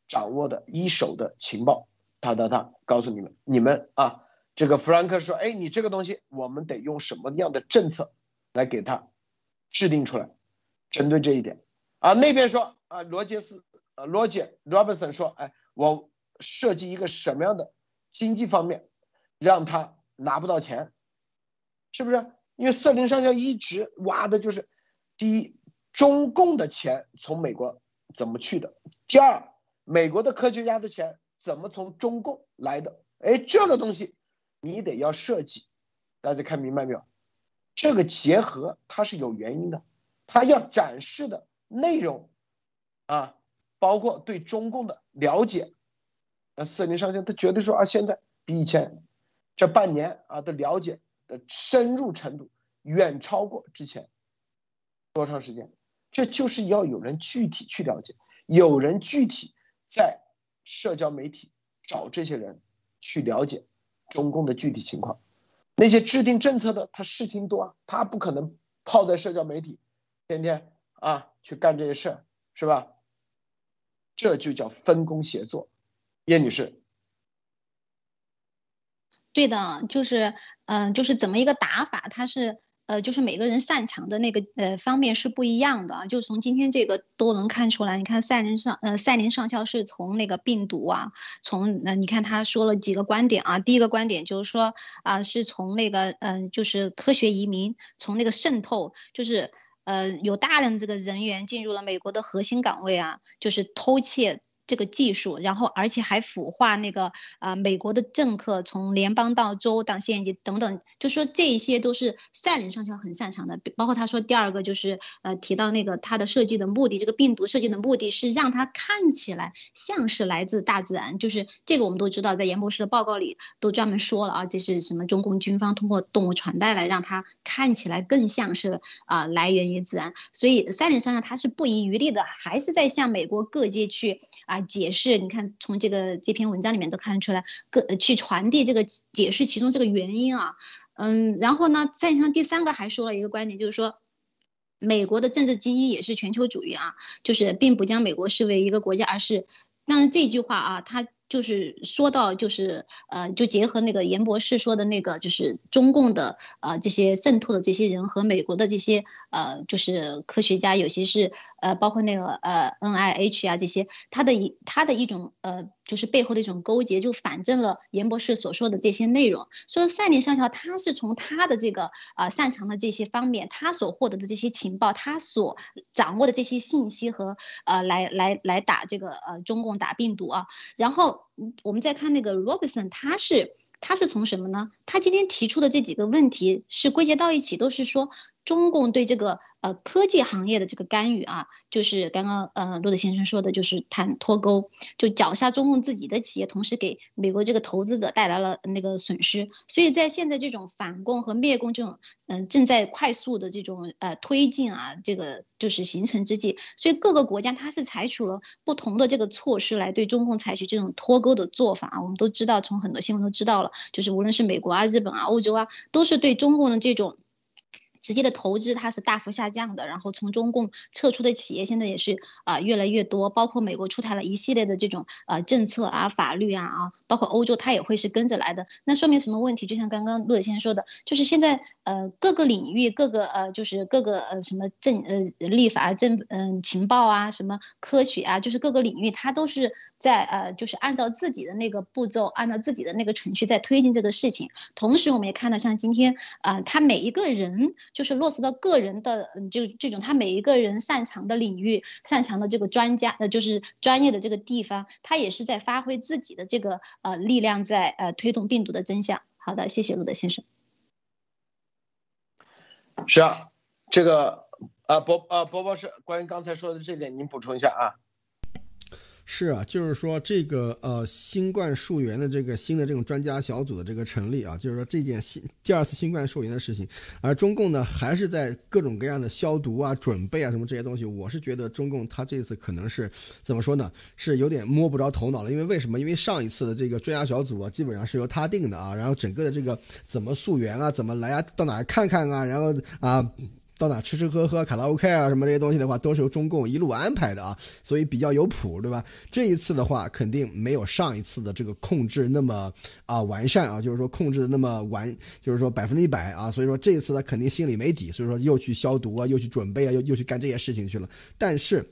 掌握的一手的情报，他他他告诉你们，你们啊，这个弗兰克说，哎，你这个东西我们得用什么样的政策来给他制定出来，针对这一点啊，那边说啊，罗杰斯啊，罗杰 Robertson 说，哎，我设计一个什么样的经济方面，让他。拿不到钱，是不是？因为瑟林上校一直挖的就是，第一，中共的钱从美国怎么去的；第二，美国的科学家的钱怎么从中共来的。哎，这个东西你得要设计，大家看明白没有？这个结合它是有原因的，它要展示的内容啊，包括对中共的了解。那瑟林上校他绝对说啊，现在比以前。这半年啊的了解的深入程度远超过之前多长时间？这就是要有人具体去了解，有人具体在社交媒体找这些人去了解中共的具体情况。那些制定政策的他事情多啊，他不可能泡在社交媒体天天啊去干这些事儿，是吧？这就叫分工协作，叶女士。对的，就是，嗯，就是怎么一个打法？他是呃，就是每个人擅长的那个呃方面是不一样的啊。就从今天这个都能看出来，你看赛林上呃赛林上校是从那个病毒啊，从呃你看他说了几个观点啊。第一个观点就是说啊，是从那个嗯，就是科学移民，从那个渗透，就是呃有大量这个人员进入了美国的核心岗位啊，就是偷窃。这个技术，然后而且还腐化那个啊，美国的政客从联邦到州到县级等等，就说这些都是赛林上校很擅长的。包括他说第二个就是呃提到那个他的设计的目的，这个病毒设计的目的是让它看起来像是来自大自然，就是这个我们都知道，在严博士的报告里都专门说了啊，这是什么中共军方通过动物传代来让它看起来更像是啊来源于自然。所以赛林上校他是不遗余力的，还是在向美国各界去啊。解释，你看从这个这篇文章里面都看得出来，各去传递这个解释其中这个原因啊，嗯，然后呢，再像第三个还说了一个观点，就是说，美国的政治精英也是全球主义啊，就是并不将美国视为一个国家，而是，但是这句话啊，他。就是说到，就是呃，就结合那个严博士说的那个，就是中共的呃这些渗透的这些人和美国的这些呃，就是科学家，有些是呃，包括那个呃 N I H 啊这些，他的一他的一种呃。就是背后的一种勾结，就反证了严博士所说的这些内容。说赛林上校他是从他的这个啊擅长的这些方面，他所获得的这些情报，他所掌握的这些信息和呃来来来打这个呃中共打病毒啊。然后我们再看那个 Robinson，他是他是从什么呢？他今天提出的这几个问题是归结到一起，都是说中共对这个。呃，科技行业的这个干预啊，就是刚刚呃，骆德先生说的，就是谈脱钩，就绞杀中共自己的企业，同时给美国这个投资者带来了那个损失。所以在现在这种反共和灭共这种嗯正在快速的这种呃推进啊，这个就是形成之际，所以各个国家它是采取了不同的这个措施来对中共采取这种脱钩的做法啊。我们都知道，从很多新闻都知道了，就是无论是美国啊、日本啊、欧洲啊，都是对中共的这种。直接的投资它是大幅下降的，然后从中共撤出的企业现在也是啊越来越多，包括美国出台了一系列的这种呃政策啊、法律啊啊，包括欧洲它也会是跟着来的。那说明什么问题？就像刚刚陆先生说的，就是现在呃各个领域各个呃就是各个呃什么政呃立法政嗯情报啊什么科学啊，就是各个领域它都是在呃就是按照自己的那个步骤，按照自己的那个程序在推进这个事情。同时我们也看到像今天啊，他每一个人。就是落实到个人的，嗯，就这种他每一个人擅长的领域、擅长的这个专家，呃，就是专业的这个地方，他也是在发挥自己的这个呃力量，在呃推动病毒的真相。好的，谢谢路德先生。是啊，这个啊，博啊博博士，关于刚才说的这点，您补充一下啊。是啊，就是说这个呃新冠溯源的这个新的这种专家小组的这个成立啊，就是说这件新第二次新冠溯源的事情，而中共呢还是在各种各样的消毒啊、准备啊什么这些东西，我是觉得中共他这次可能是怎么说呢？是有点摸不着头脑了，因为为什么？因为上一次的这个专家小组啊，基本上是由他定的啊，然后整个的这个怎么溯源啊，怎么来啊，到哪看看啊，然后啊。到哪吃吃喝喝、卡拉 OK 啊什么这些东西的话，都是由中共一路安排的啊，所以比较有谱，对吧？这一次的话，肯定没有上一次的这个控制那么啊完善啊，就是说控制的那么完，就是说百分之一百啊。所以说这一次他肯定心里没底，所以说又去消毒啊，又去准备啊，又又去干这些事情去了。但是，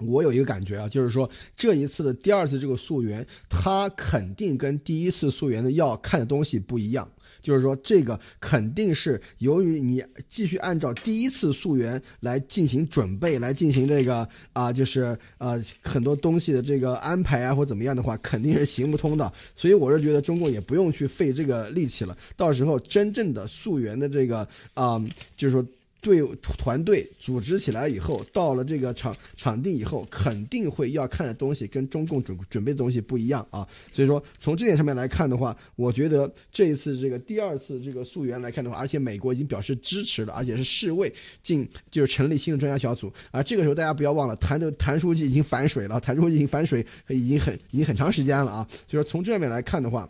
我有一个感觉啊，就是说这一次的第二次这个溯源，它肯定跟第一次溯源的要看的东西不一样。就是说，这个肯定是由于你继续按照第一次溯源来进行准备，来进行这个啊，就是呃很多东西的这个安排啊，或怎么样的话，肯定是行不通的。所以我是觉得中共也不用去费这个力气了。到时候真正的溯源的这个啊，就是说。队团队组织起来以后，到了这个场场地以后，肯定会要看的东西跟中共准准备的东西不一样啊。所以说，从这点上面来看的话，我觉得这一次这个第二次这个溯源来看的话，而且美国已经表示支持了，而且是世卫进就是成立新的专家小组。而这个时候大家不要忘了，谭的谭书记已经反水了，谭书记已经反水已经很已经很长时间了啊。所以说从这面来看的话。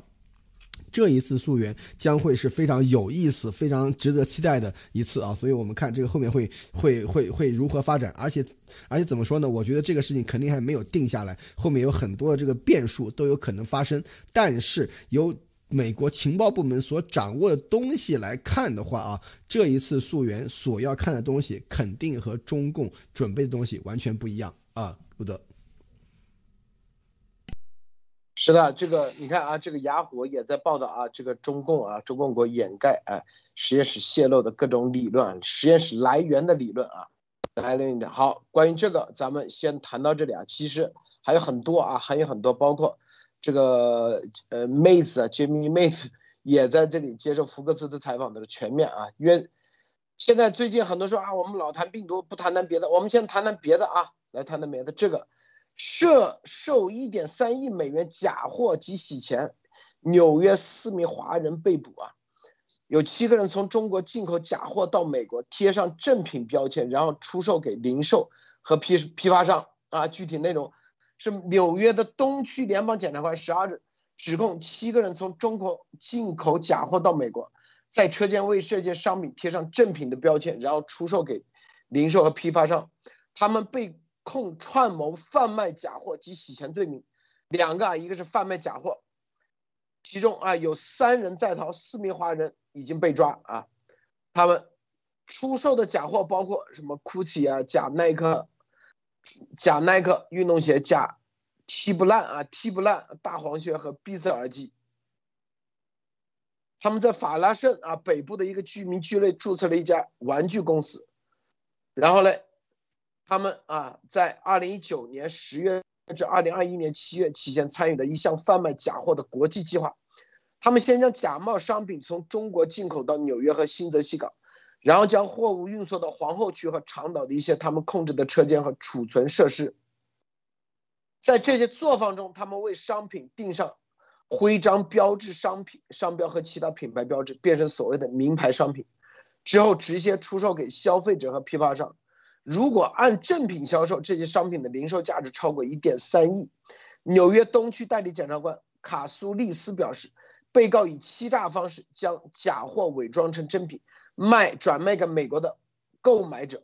这一次溯源将会是非常有意思、非常值得期待的一次啊！所以我们看这个后面会会会会如何发展，而且而且怎么说呢？我觉得这个事情肯定还没有定下来，后面有很多的这个变数都有可能发生。但是由美国情报部门所掌握的东西来看的话啊，这一次溯源所要看的东西肯定和中共准备的东西完全不一样啊，不得。是的，这个你看啊，这个雅虎也在报道啊，这个中共啊，中共国掩盖啊实验室泄露的各种理论，实验室来源的理论啊，来源的。好，关于这个，咱们先谈到这里啊。其实还有很多啊，还有很多，包括这个呃妹子啊，杰米妹子也在这里接受福克斯的采访的全面啊。因为现在最近很多说啊，我们老谈病毒，不谈谈别的，我们先谈谈别的啊，来谈谈别的这个。涉受1.3亿美元假货及洗钱，纽约四名华人被捕啊，有七个人从中国进口假货到美国，贴上正品标签，然后出售给零售和批批发商啊。具体内容是纽约的东区联邦检察官十二日指控七个人从中国进口假货到美国，在车间为这些商品贴上正品的标签，然后出售给零售和批发商，他们被。控串谋贩卖假货及洗钱罪名，两个啊，一个是贩卖假货，其中啊有三人在逃，四名华人已经被抓啊。他们出售的假货包括什么？GUCCI 啊，假耐克，假耐克运动鞋，假踢不烂啊，踢不烂大黄靴和 B 字耳机。他们在法拉盛啊北部的一个居民区内注册了一家玩具公司，然后呢？他们啊，在二零一九年十月至二零二一年七月期间参与的一项贩卖假货的国际计划。他们先将假冒商品从中国进口到纽约和新泽西港，然后将货物运送到皇后区和长岛的一些他们控制的车间和储存设施。在这些作坊中，他们为商品钉上徽章、标志、商品商标和其他品牌标志，变成所谓的名牌商品，之后直接出售给消费者和批发商。如果按正品销售，这些商品的零售价值超过一点三亿。纽约东区代理检察官卡苏利斯表示，被告以欺诈方式将假货伪装成真品，卖转卖给美国的购买者。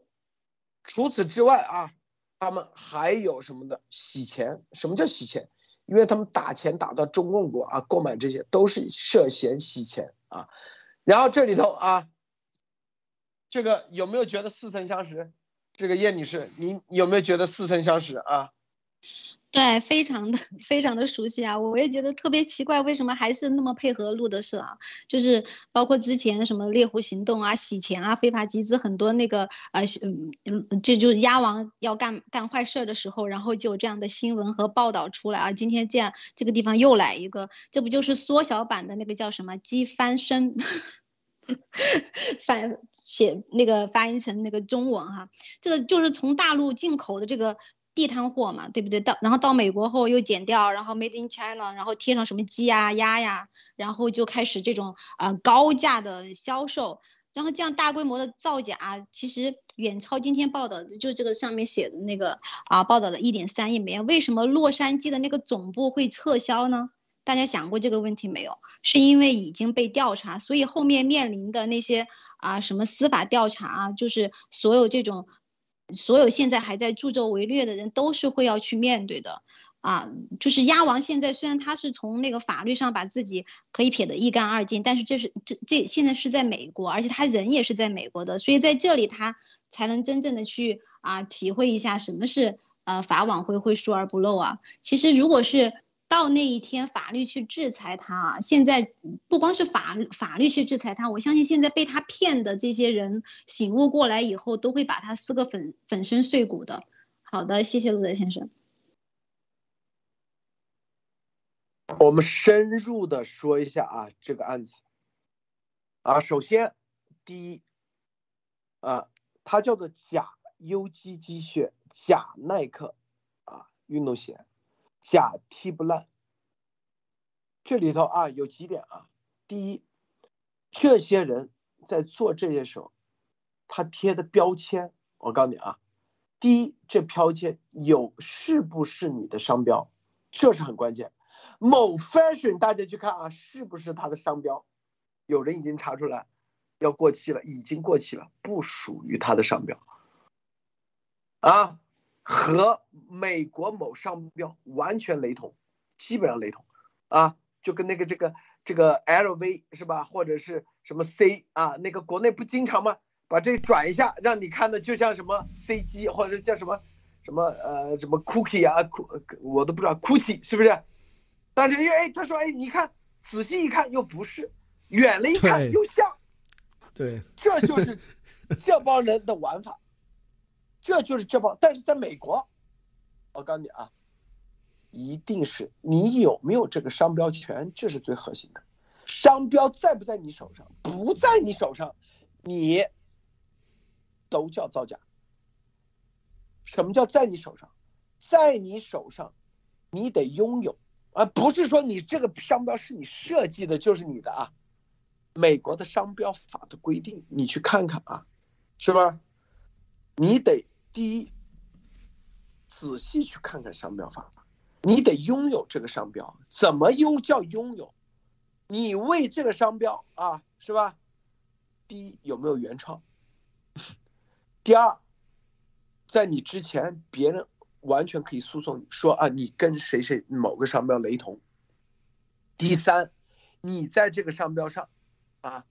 除此之外啊，他们还有什么的洗钱？什么叫洗钱？因为他们打钱打到中共国啊，购买这些都是涉嫌洗钱啊。然后这里头啊，这个有没有觉得似曾相识？这个叶女士，您有没有觉得似曾相识啊？对，非常的非常的熟悉啊！我也觉得特别奇怪，为什么还是那么配合录的是啊？就是包括之前什么猎狐行动啊、洗钱啊、非法集资，很多那个呃，嗯，这就是鸭王要干干坏事的时候，然后就有这样的新闻和报道出来啊。今天见这个地方又来一个，这不就是缩小版的那个叫什么鸡翻身？[LAUGHS] 翻写那个翻译成那个中文哈，这个就是从大陆进口的这个地摊货嘛，对不对？到然后到美国后又剪掉，然后 Made in China，然后贴上什么鸡呀、鸭呀，然后就开始这种啊高价的销售，然后这样大规模的造假，其实远超今天报道的，就这个上面写的那个啊报道了一点三亿美元。为什么洛杉矶的那个总部会撤销呢？大家想过这个问题没有？是因为已经被调查，所以后面面临的那些啊什么司法调查啊，就是所有这种，所有现在还在助纣为虐的人都是会要去面对的啊。就是鸭王现在虽然他是从那个法律上把自己可以撇得一干二净，但是这是这这现在是在美国，而且他人也是在美国的，所以在这里他才能真正的去啊体会一下什么是呃法网恢恢疏而不漏啊。其实如果是。到那一天，法律去制裁他啊！现在不光是法法律去制裁他，我相信现在被他骗的这些人醒悟过来以后，都会把他撕个粉粉身碎骨的。好的，谢谢陆德先生。我们深入的说一下啊，这个案子啊，首先第一啊，它叫做假优基机血，假耐克啊运动鞋。假踢不烂，这里头啊有几点啊。第一，这些人在做这些时候，他贴的标签，我告诉你啊，第一，这标签有是不是你的商标，这是很关键。某 fashion 大家去看啊，是不是它的商标？有人已经查出来，要过期了，已经过期了，不属于它的商标啊。和美国某商标完全雷同，基本上雷同，啊，就跟那个这个这个 LV 是吧，或者是什么 C 啊，那个国内不经常吗？把这转一下，让你看的就像什么 CG 或者叫什么什么呃什么 Cookie 啊，我都不知道 Cookie 是不是？但是哎，他说哎，你看仔细一看又不是，远了一看又像，对，这就是这帮人的玩法，这就是这帮。但是在美国，我告诉你啊。一定是你有没有这个商标权，这是最核心的。商标在不在你手上？不在你手上，你都叫造假。什么叫在你手上？在你手上，你得拥有，而不是说你这个商标是你设计的，就是你的啊。美国的商标法的规定，你去看看啊，是吧？你得第一仔细去看看商标法。你得拥有这个商标，怎么拥叫拥有？你为这个商标啊，是吧？第一有没有原创？第二，在你之前，别人完全可以诉讼你说啊，你跟谁谁某个商标雷同。第三，你在这个商标上，啊，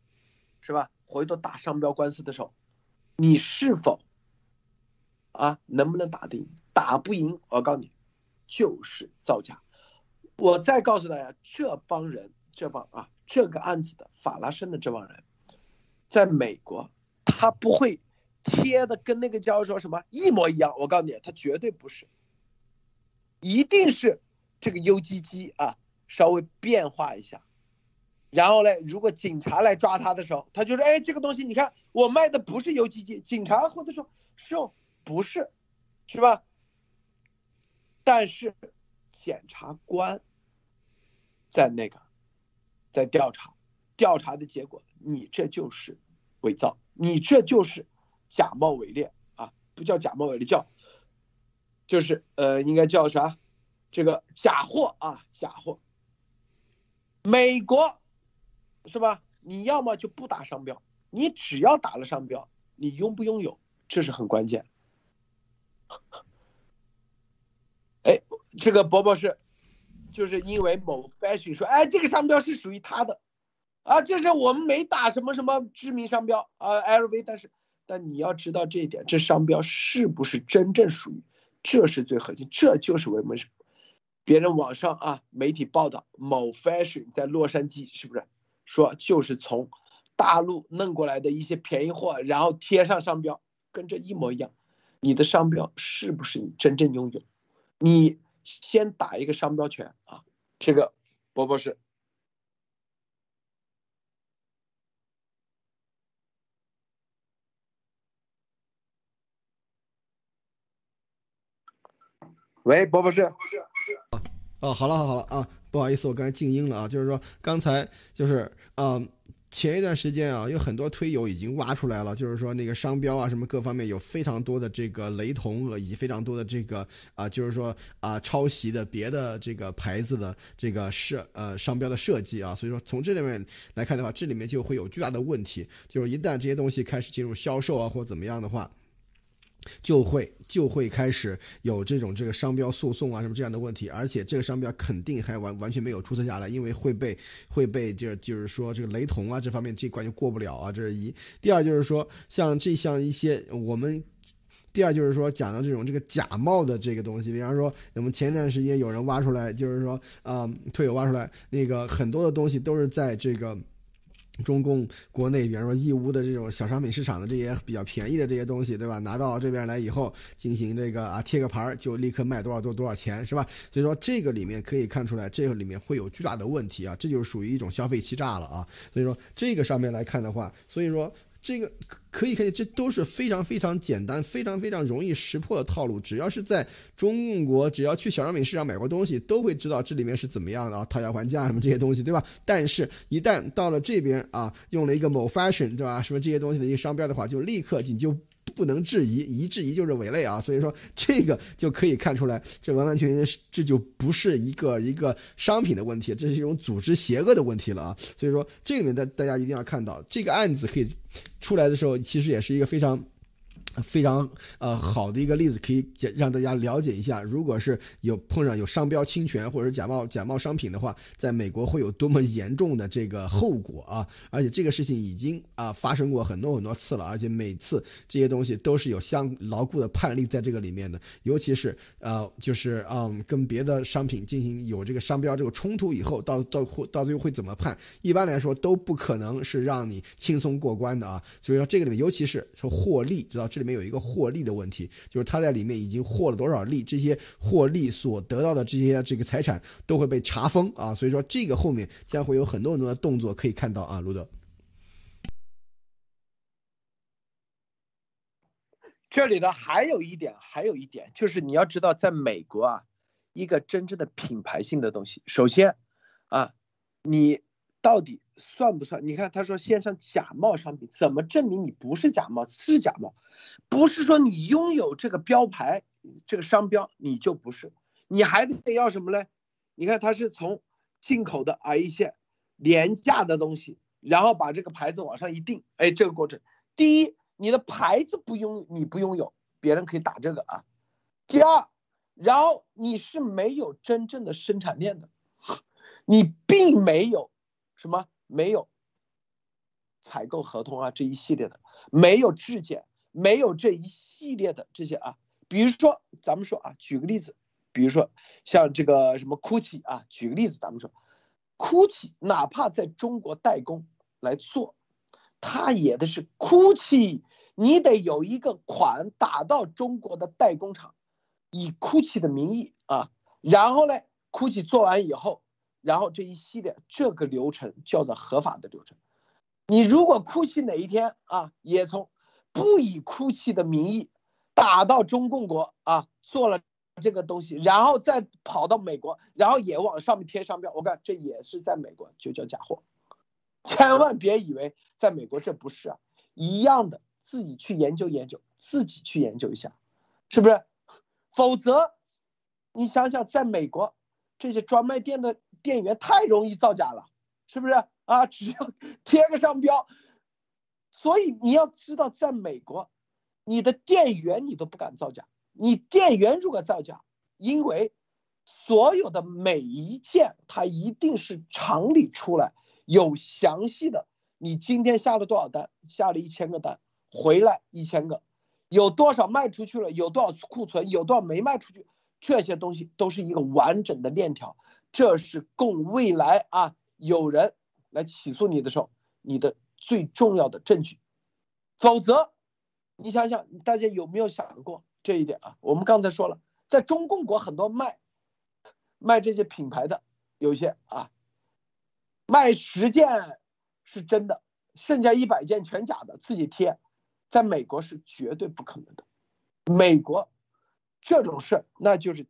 是吧？回头打商标官司的时候，你是否啊能不能打得赢？打不赢，我告诉你。就是造假。我再告诉大家，这帮人，这帮啊，这个案子的法拉盛的这帮人，在美国，他不会贴的跟那个叫说什么一模一样。我告诉你，他绝对不是，一定是这个 UGG 啊，稍微变化一下。然后呢，如果警察来抓他的时候，他就说：“哎，这个东西你看，我卖的不是 UGG。”警察或者说是哦，不是，是吧？但是，检察官在那个在调查，调查的结果，你这就是伪造，你这就是假冒伪劣啊！不叫假冒伪劣，叫就是呃，应该叫啥？这个假货啊，假货。美国是吧？你要么就不打商标，你只要打了商标，你拥不拥有，这是很关键。[LAUGHS] 哎，这个伯伯是，就是因为某 fashion 说，哎，这个商标是属于他的，啊，这是我们没打什么什么知名商标啊，LV，但是，但你要知道这一点，这商标是不是真正属于，这是最核心，这就是为什么别人网上啊媒体报道某 fashion 在洛杉矶是不是说就是从大陆弄过来的一些便宜货，然后贴上商标，跟这一模一样，你的商标是不是你真正拥有？你先打一个商标权啊，这个博博士。喂，博博士。不是是。啊，哦，好了好了啊，不好意思，我刚才静音了啊，就是说刚才就是嗯。前一段时间啊，有很多推友已经挖出来了，就是说那个商标啊，什么各方面有非常多的这个雷同，以及非常多的这个啊，就是说啊抄袭的别的这个牌子的这个设呃商标的设计啊，所以说从这里面来看的话，这里面就会有巨大的问题，就是一旦这些东西开始进入销售啊或怎么样的话。就会就会开始有这种这个商标诉讼啊什么这样的问题，而且这个商标肯定还完完全没有注册下来，因为会被会被就就是说这个雷同啊这方面这关就过不了啊，这是一。第二就是说像这像一些我们，第二就是说讲到这种这个假冒的这个东西，比方说我们前段时间有人挖出来，就是说啊退友挖出来那个很多的东西都是在这个。中共国内，比方说义乌的这种小商品市场的这些比较便宜的这些东西，对吧？拿到这边来以后，进行这个啊贴个牌儿，就立刻卖多少多多少钱，是吧？所以说这个里面可以看出来，这个里面会有巨大的问题啊，这就属于一种消费欺诈了啊。所以说这个上面来看的话，所以说。这个可以可以，这都是非常非常简单、非常非常容易识破的套路。只要是在中国，只要去小商品市场买过东西，都会知道这里面是怎么样的啊，讨价还价什么这些东西，对吧？但是，一旦到了这边啊，用了一个某 fashion，对吧？什么这些东西的一个商标的话，就立刻你就。不能质疑，一质疑就是伪类啊！所以说这个就可以看出来，这完完全全这就不是一个一个商品的问题，这是一种组织邪恶的问题了啊！所以说这里面大大家一定要看到，这个案子可以出来的时候，其实也是一个非常非常呃好的一个例子，可以让大家了解一下，如果是有碰上有商标侵权或者假冒假冒商品的话，在美国会有多么严重的这个后果啊！[LAUGHS] 而且这个事情已经啊发生过很多很多次了，而且每次这些东西都是有相牢固的判例在这个里面的，尤其是呃就是嗯跟别的商品进行有这个商标这个冲突以后，到到到最后会怎么判？一般来说都不可能是让你轻松过关的啊！所以说这个里面，尤其是说获利，知道这。里面有一个获利的问题，就是他在里面已经获了多少利，这些获利所得到的这些这个财产都会被查封啊，所以说这个后面将会有很多很多的动作可以看到啊，卢德。这里的还有一点，还有一点就是你要知道，在美国啊，一个真正的品牌性的东西，首先啊，你。到底算不算？你看，他说线上假冒商品，怎么证明你不是假冒？是假冒，不是说你拥有这个标牌、这个商标你就不是，你还得要什么呢？你看，他是从进口的啊一些廉价的东西，然后把这个牌子往上一定，哎，这个过程，第一，你的牌子不拥你不拥有，别人可以打这个啊。第二，然后你是没有真正的生产链的，你并没有。什么没有采购合同啊？这一系列的没有质检，没有这一系列的这些啊。比如说，咱们说啊，举个例子，比如说像这个什么 GUCCI 啊，举个例子，咱们说 GUCCI 哪怕在中国代工来做，它也的是 GUCCI，你得有一个款打到中国的代工厂，以 GUCCI 的名义啊，然后呢，GUCCI 做完以后。然后这一系列这个流程叫做合法的流程。你如果哭泣哪一天啊，也从不以哭泣的名义打到中共国啊，做了这个东西，然后再跑到美国，然后也往上面贴商标，我看这也是在美国就叫假货。千万别以为在美国这不是啊，一样的，自己去研究研究，自己去研究一下，是不是？否则，你想想，在美国这些专卖店的。店员太容易造假了，是不是啊？只要 [LAUGHS] 贴个商标，所以你要知道，在美国，你的店员你都不敢造假。你店员如果造假，因为所有的每一件，它一定是厂里出来有详细的，你今天下了多少单，下了一千个单，回来一千个，有多少卖出去了，有多少库存，有多少没卖出去，这些东西都是一个完整的链条。这是供未来啊有人来起诉你的时候，你的最重要的证据。否则，你想想，大家有没有想过这一点啊？我们刚才说了，在中共国很多卖卖这些品牌的，有些啊卖十件是真的，剩下一百件全假的，自己贴，在美国是绝对不可能的。美国这种事那就是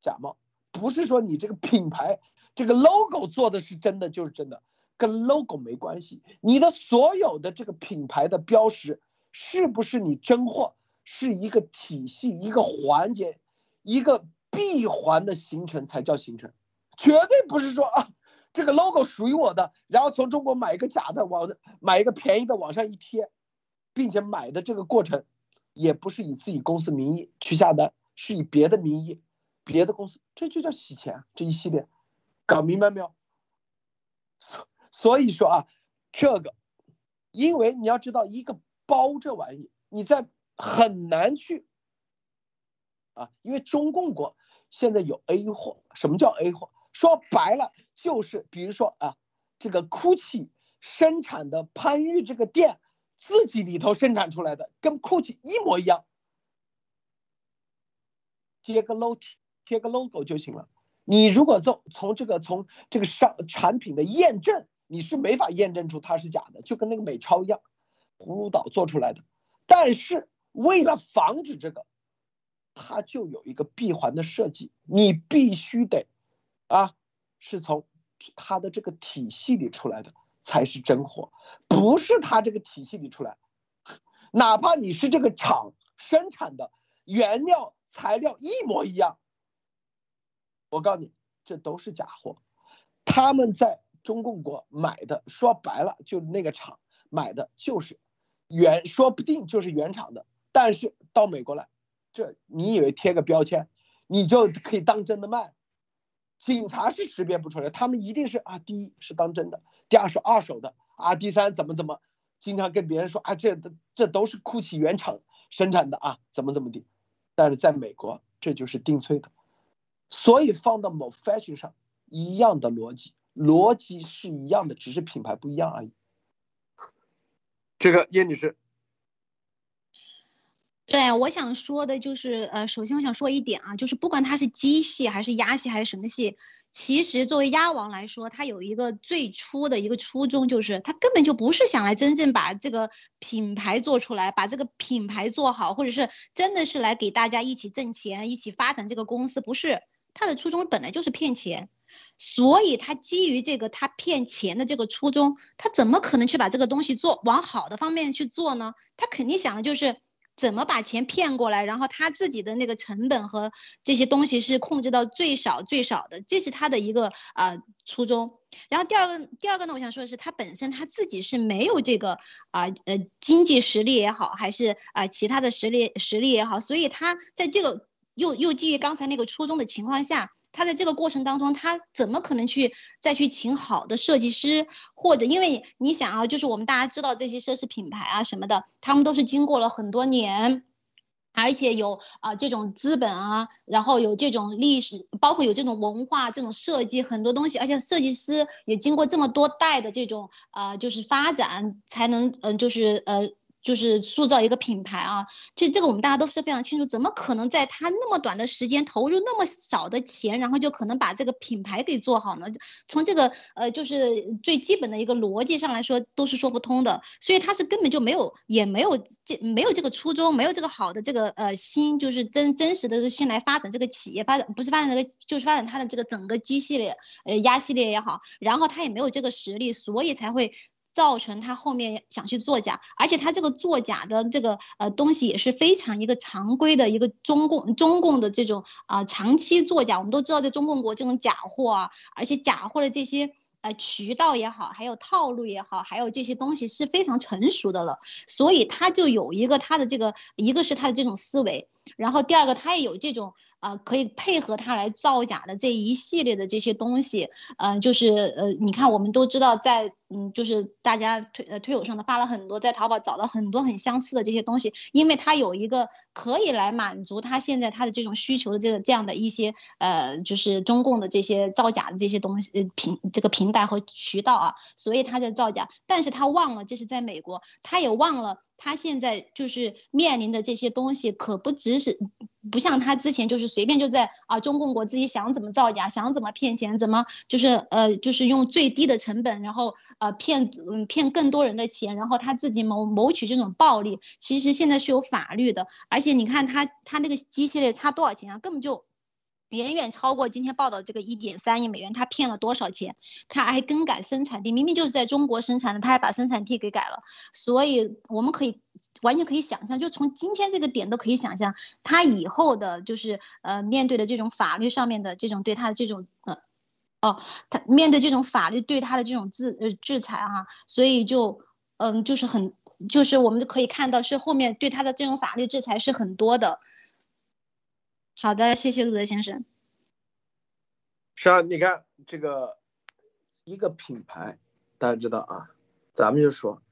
假冒。不是说你这个品牌这个 logo 做的是真的就是真的，跟 logo 没关系。你的所有的这个品牌的标识是不是你真货，是一个体系、一个环节、一个闭环的形成才叫形成，绝对不是说啊这个 logo 属于我的，然后从中国买一个假的往买一个便宜的往上一贴，并且买的这个过程也不是以自己公司名义去下单，是以别的名义。别的公司这就叫洗钱，这一系列搞明白没有？所所以说啊，这个，因为你要知道，一个包这玩意，你在很难去啊，因为中共国现在有 A 货，什么叫 A 货？说白了就是，比如说啊，这个 GUCCI 生产的番禺这个店自己里头生产出来的，跟 GUCCI 一模一样，接个楼梯。贴个 logo 就行了。你如果从从这个从这个商产品的验证，你是没法验证出它是假的，就跟那个美钞一样，葫芦岛做出来的。但是为了防止这个，它就有一个闭环的设计，你必须得啊，是从它的这个体系里出来的才是真货，不是它这个体系里出来，[LAUGHS] 哪怕你是这个厂生产的原料材料一模一样。我告诉你，这都是假货。他们在中共国买的，说白了，就是那个厂买的就是原，说不定就是原厂的，但是到美国来，这你以为贴个标签，你就可以当真的卖？警察是识别不出来，他们一定是啊，第一是当真的，第二是二手的啊，第三怎么怎么，经常跟别人说啊，这这都是 GUCCI 原厂生产的啊，怎么怎么地。但是在美国，这就是定罪的，所以放到某 fashion 上一样的逻辑，逻辑是一样的，只是品牌不一样而已。这个叶女士。对，我想说的就是，呃，首先我想说一点啊，就是不管它是鸡系还是鸭系还是什么系，其实作为鸭王来说，它有一个最初的一个初衷，就是它根本就不是想来真正把这个品牌做出来，把这个品牌做好，或者是真的是来给大家一起挣钱、一起发展这个公司，不是，他的初衷本来就是骗钱，所以他基于这个他骗钱的这个初衷，他怎么可能去把这个东西做往好的方面去做呢？他肯定想的就是。怎么把钱骗过来，然后他自己的那个成本和这些东西是控制到最少最少的，这是他的一个啊初衷。然后第二个第二个呢，我想说的是，他本身他自己是没有这个啊呃经济实力也好，还是啊其他的实力实力也好，所以他在这个又又基于刚才那个初衷的情况下。他在这个过程当中，他怎么可能去再去请好的设计师，或者因为你想啊，就是我们大家知道这些奢侈品牌啊什么的，他们都是经过了很多年，而且有啊这种资本啊，然后有这种历史，包括有这种文化、这种设计很多东西，而且设计师也经过这么多代的这种啊就是发展，才能嗯就是呃。就是塑造一个品牌啊，其实这个我们大家都是非常清楚，怎么可能在他那么短的时间投入那么少的钱，然后就可能把这个品牌给做好呢？从这个呃，就是最基本的一个逻辑上来说，都是说不通的。所以他是根本就没有，也没有这没有这个初衷，没有这个好的这个呃心，就是真真实的心来发展这个企业，发展不是发展这个，就是发展他的这个整个机系列，呃压系列也好，然后他也没有这个实力，所以才会。造成他后面想去作假，而且他这个作假的这个呃东西也是非常一个常规的一个中共中共的这种啊长期作假，我们都知道在中共国这种假货啊，而且假货的这些呃渠道也好，还有套路也好，还有这些东西是非常成熟的了，所以他就有一个他的这个一个是他的这种思维，然后第二个他也有这种。啊，可以配合他来造假的这一系列的这些东西，嗯，就是呃，你看，我们都知道，在嗯，就是大家推呃推友上的发了很多，在淘宝找了很多很相似的这些东西，因为它有一个可以来满足他现在他的这种需求的这个这样的一些呃，就是中共的这些造假的这些东西呃平这个平台和渠道啊，所以他在造假，但是他忘了这是在美国，他也忘了他现在就是面临的这些东西可不只是。不像他之前就是随便就在啊中共国自己想怎么造假，想怎么骗钱，怎么就是呃就是用最低的成本，然后呃骗嗯骗更多人的钱，然后他自己谋谋取这种暴利。其实现在是有法律的，而且你看他他那个机器列差多少钱啊？根本就。远远超过今天报道这个一点三亿美元，他骗了多少钱？他还更改生产地，明明就是在中国生产的，他还把生产地给改了。所以我们可以完全可以想象，就从今天这个点都可以想象，他以后的就是呃面对的这种法律上面的这种对他的这种呃哦，他面对这种法律对他的这种制呃制裁哈，所以就嗯就是很就是我们就可以看到是后面对他的这种法律制裁是很多的。好的，谢谢陆德先生。是啊，你看这个一个品牌，大家知道啊，咱们就说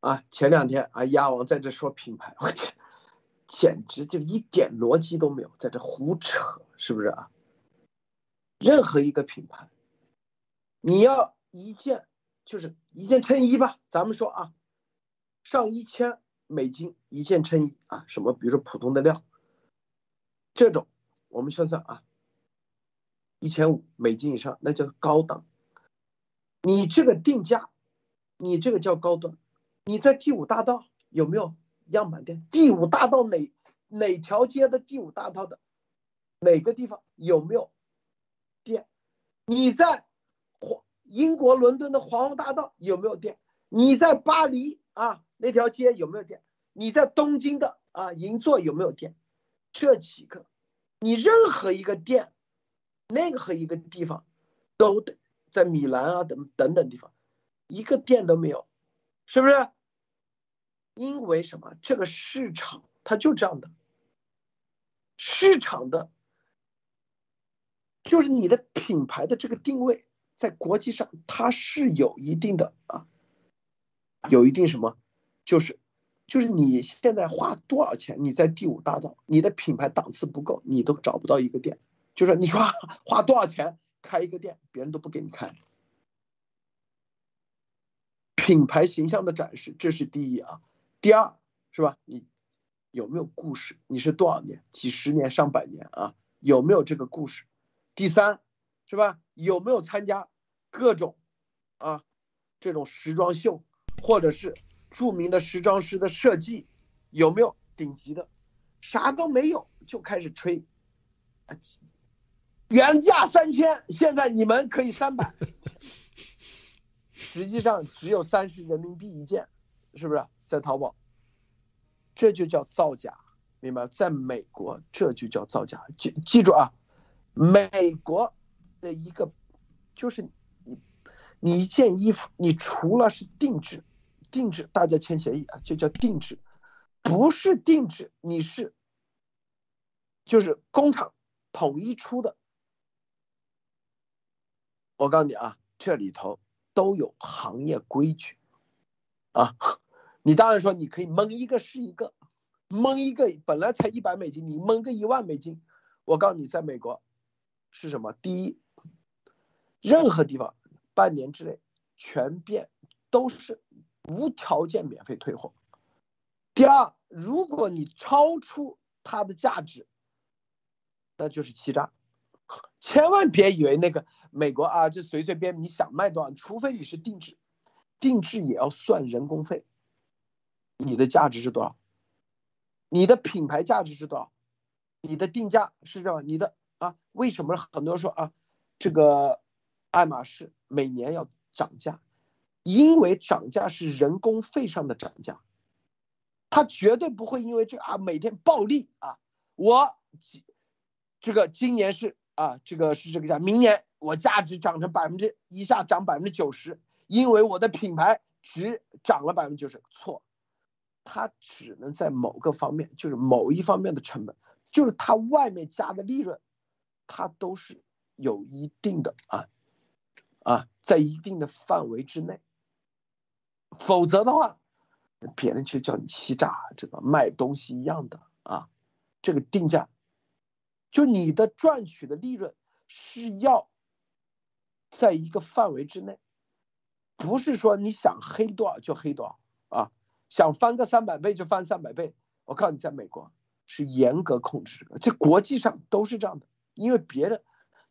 啊，前两天啊，鸭王在这说品牌，我天，简直就一点逻辑都没有，在这胡扯，是不是啊？任何一个品牌，你要一件就是一件衬衣吧，咱们说啊，上一千美金一件衬衣啊，什么比如说普通的料。这种我们算算啊，一千五美金以上那叫高档。你这个定价，你这个叫高端。你在第五大道有没有样板店？第五大道哪哪条街的第五大道的哪个地方有没有店？你在皇英国伦敦的皇后大道有没有店？你在巴黎啊那条街有没有店？你在东京的啊银座有没有店？这几个，你任何一个店，任何一个地方，都得在米兰啊等等等地方，一个店都没有，是不是？因为什么？这个市场它就这样的，市场的，就是你的品牌的这个定位，在国际上它是有一定的啊，有一定什么，就是，就是你现在花多少钱，你在第五大道，你的品牌档次不够，你都找不到一个店。就是你说 [LAUGHS] 花多少钱开一个店，别人都不给你开。品牌形象的展示，这是第一啊。第二是吧？你有没有故事？你是多少年、几十年、上百年啊？有没有这个故事？第三是吧？有没有参加各种啊这种时装秀，或者是著名的时装师的设计？有没有顶级的？啥都没有就开始吹，原价三千，现在你们可以三百，实际上只有三十人民币一件，是不是？在淘宝，这就叫造假，明白？在美国，这就叫造假。记记住啊，美国的一个就是你，你一件衣服，你除了是定制，定制大家签协议啊，就叫定制，不是定制，你是就是工厂统一出的。我告诉你啊，这里头都有行业规矩啊。你当然说你可以蒙一个是一个，蒙一个本来才一百美金，你蒙个一万美金，我告诉你，在美国是什么？第一，任何地方半年之内全变都是无条件免费退货。第二，如果你超出它的价值，那就是欺诈。千万别以为那个美国啊，就随随便你想卖多少，除非你是定制，定制也要算人工费。你的价值是多少？你的品牌价值是多少？你的定价是这样？你的啊？为什么很多人说啊，这个爱马仕每年要涨价？因为涨价是人工费上的涨价，它绝对不会因为这啊每天暴利啊，我这个今年是啊这个是这个价，明年我价值涨成百分之一下涨百分之九十，因为我的品牌值涨了百分之九十，错。它只能在某个方面，就是某一方面的成本，就是它外面加的利润，它都是有一定的啊啊，在一定的范围之内，否则的话，别人就叫你欺诈，这个卖东西一样的啊，这个定价，就你的赚取的利润是要在一个范围之内，不是说你想黑多少就黑多少啊。想翻个三百倍就翻三百倍，我告诉你，在美国是严格控制的，这国际上都是这样的，因为别人，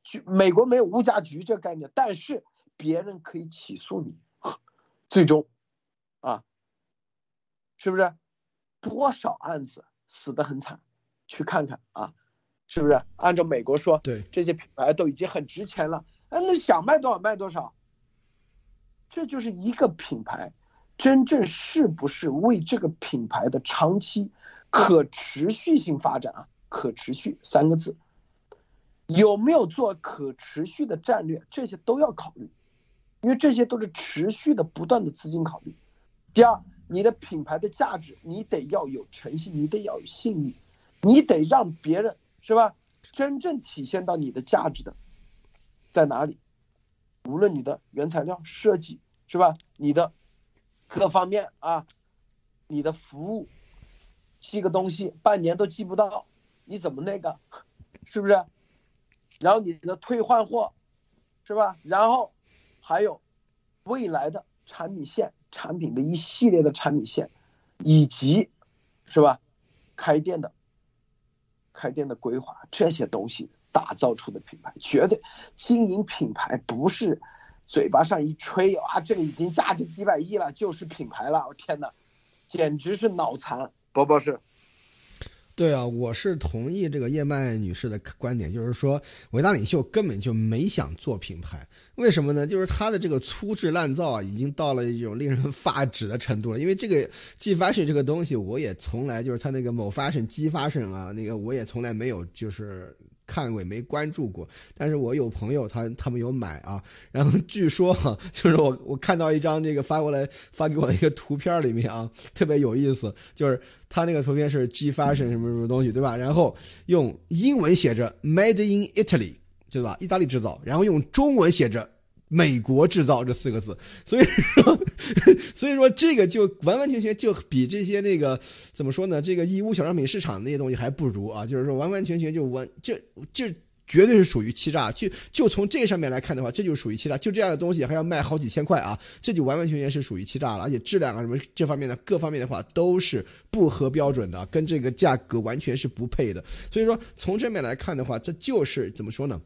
去美国没有物价局这个概念，但是别人可以起诉你，最终，啊，是不是？多少案子死得很惨，去看看啊，是不是？按照美国说，对这些品牌都已经很值钱了，哎，那想卖多少卖多少，这就是一个品牌。真正是不是为这个品牌的长期可持续性发展啊？可持续三个字，有没有做可持续的战略？这些都要考虑，因为这些都是持续的、不断的资金考虑。第二，你的品牌的价值，你得要有诚信，你得要有信誉，你得让别人是吧？真正体现到你的价值的在哪里？无论你的原材料设计是吧？你的。各方面啊，你的服务寄个东西半年都寄不到，你怎么那个，是不是？然后你的退换货，是吧？然后还有未来的产品线、产品的一系列的产品线，以及是吧？开店的开店的规划这些东西打造出的品牌，绝对经营品牌不是。嘴巴上一吹啊，这个已经价值几百亿了，就是品牌了。我天哪，简直是脑残！博博士，对啊，我是同意这个叶曼女士的观点，就是说伟大领袖根本就没想做品牌。为什么呢？就是他的这个粗制滥造啊，已经到了一种令人 [LAUGHS] 发指的程度了。因为这个 G fashion 这个东西，我也从来就是他那个某 fashion G fashion 啊，那个我也从来没有就是。看过也没关注过。但是我有朋友他他们有买啊，然后据说哈，[LAUGHS] 就是我我看到一张这个发过来发给我的一个图片里面啊，特别有意思，就是他那个图片是 G Fashion 什么什么东西对吧？然后用英文写着 Made in Italy 对吧？意大利制造，然后用中文写着。美国制造这四个字，所以说，[LAUGHS] 所以说这个就完完全全就比这些那个怎么说呢？这个义乌小商品市场那些东西还不如啊！就是说完完全全就完，这这绝对是属于欺诈。就就从这上面来看的话，这就属于欺诈。就这样的东西还要卖好几千块啊，这就完完全全是属于欺诈了。而且质量啊什么这方面的各方面的话都是不合标准的，跟这个价格完全是不配的。所以说从这面来看的话，这就是怎么说呢？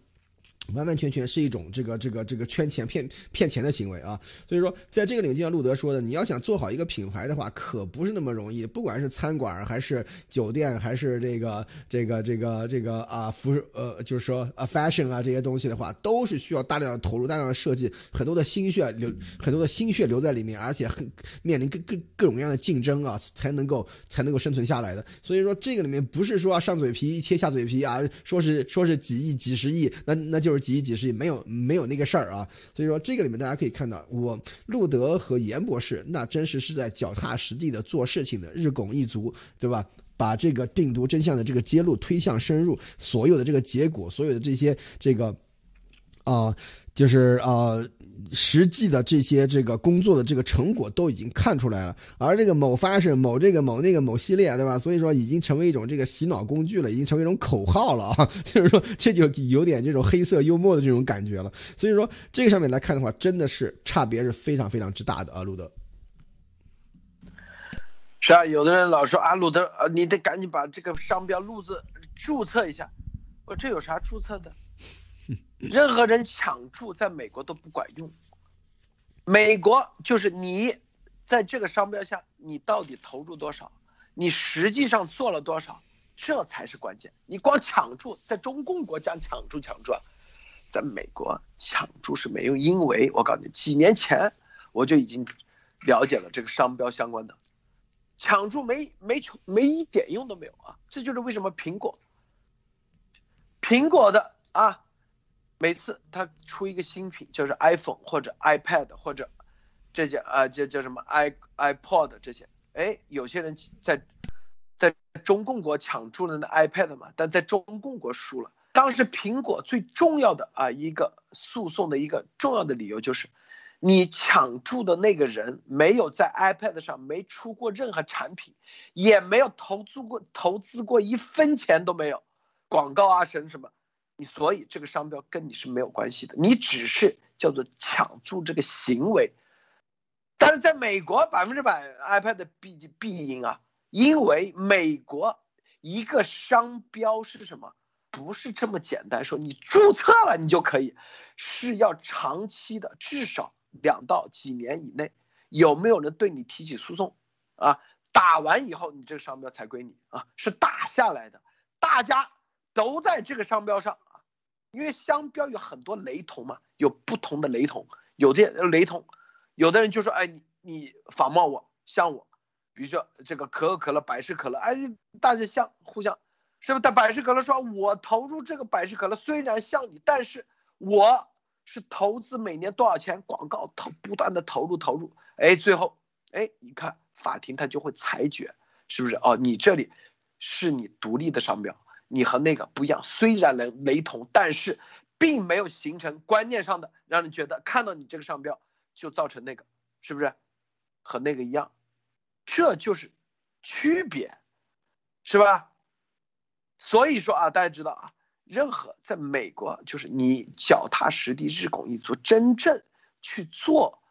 完完全全是一种这个这个这个圈钱骗骗钱的行为啊！所以说，在这个领域，就像路德说的，你要想做好一个品牌的话，可不是那么容易。不管是餐馆还是酒店，还是这个这个这个这个啊服呃，就是说啊 fashion 啊这些东西的话，都是需要大量的投入、大量的设计，很多的心血流，很多的心血留在里面，而且很面临各各各种各样的竞争啊，才能够才能够生存下来的。所以说，这个里面不是说上嘴皮切下嘴皮啊，说是说是几亿、几十亿，那那就是。几亿几十亿没有没有那个事儿啊，所以说这个里面大家可以看到，我路德和严博士那真实是在脚踏实地的做事情的，日拱一卒，对吧？把这个病毒真相的这个揭露推向深入，所有的这个结果，所有的这些这个啊，就是啊。实际的这些这个工作的这个成果都已经看出来了，而这个某发是某这个某那个某系列，对吧？所以说已经成为一种这个洗脑工具了，已经成为一种口号了啊！[LAUGHS] 就是说这就有点这种黑色幽默的这种感觉了。所以说这个上面来看的话，真的是差别是非常非常之大的啊，路德。是啊，有的人老说啊，路德，啊，你得赶紧把这个商标路字注册一下。我这有啥注册的？任何人抢注在美国都不管用，美国就是你在这个商标下，你到底投入多少，你实际上做了多少，这才是关键。你光抢注，在中共国家抢注抢注，在美国抢注是没用，因为我告诉你，几年前我就已经了解了这个商标相关的，抢注没没没一点用都没有啊！这就是为什么苹果，苹果的啊。每次他出一个新品，就是 iPhone 或者 iPad 或者这些啊，叫叫什么 i iPod 这些，哎，有些人在在中共国抢注了那 iPad 嘛，但在中共国输了。当时苹果最重要的啊一个诉讼的一个重要的理由就是，你抢注的那个人没有在 iPad 上没出过任何产品，也没有投资过投资过一分钱都没有，广告啊什么什么。你所以这个商标跟你是没有关系的，你只是叫做抢注这个行为，但是在美国百分之百 iPad 必必赢啊，因为美国一个商标是什么？不是这么简单说你注册了你就可以，是要长期的，至少两到几年以内，有没有人对你提起诉讼啊？打完以后你这个商标才归你啊，是打下来的，大家都在这个商标上。因为商标有很多雷同嘛，有不同的雷同，有的雷同，有的人就说，哎，你你仿冒我，像我，比如说这个可口可乐、百事可乐，哎，大家像，互相，是不是？但百事可乐说，我投入这个百事可乐虽然像你，但是我是投资每年多少钱广告投，不断的投入投入，哎，最后，哎，你看法庭他就会裁决，是不是？哦，你这里是你独立的商标。你和那个不一样，虽然雷雷同，但是并没有形成观念上的让人觉得看到你这个商标就造成那个，是不是和那个一样？这就是区别，是吧？所以说啊，大家知道啊，任何在美国，就是你脚踏实地、日拱一卒，真正去做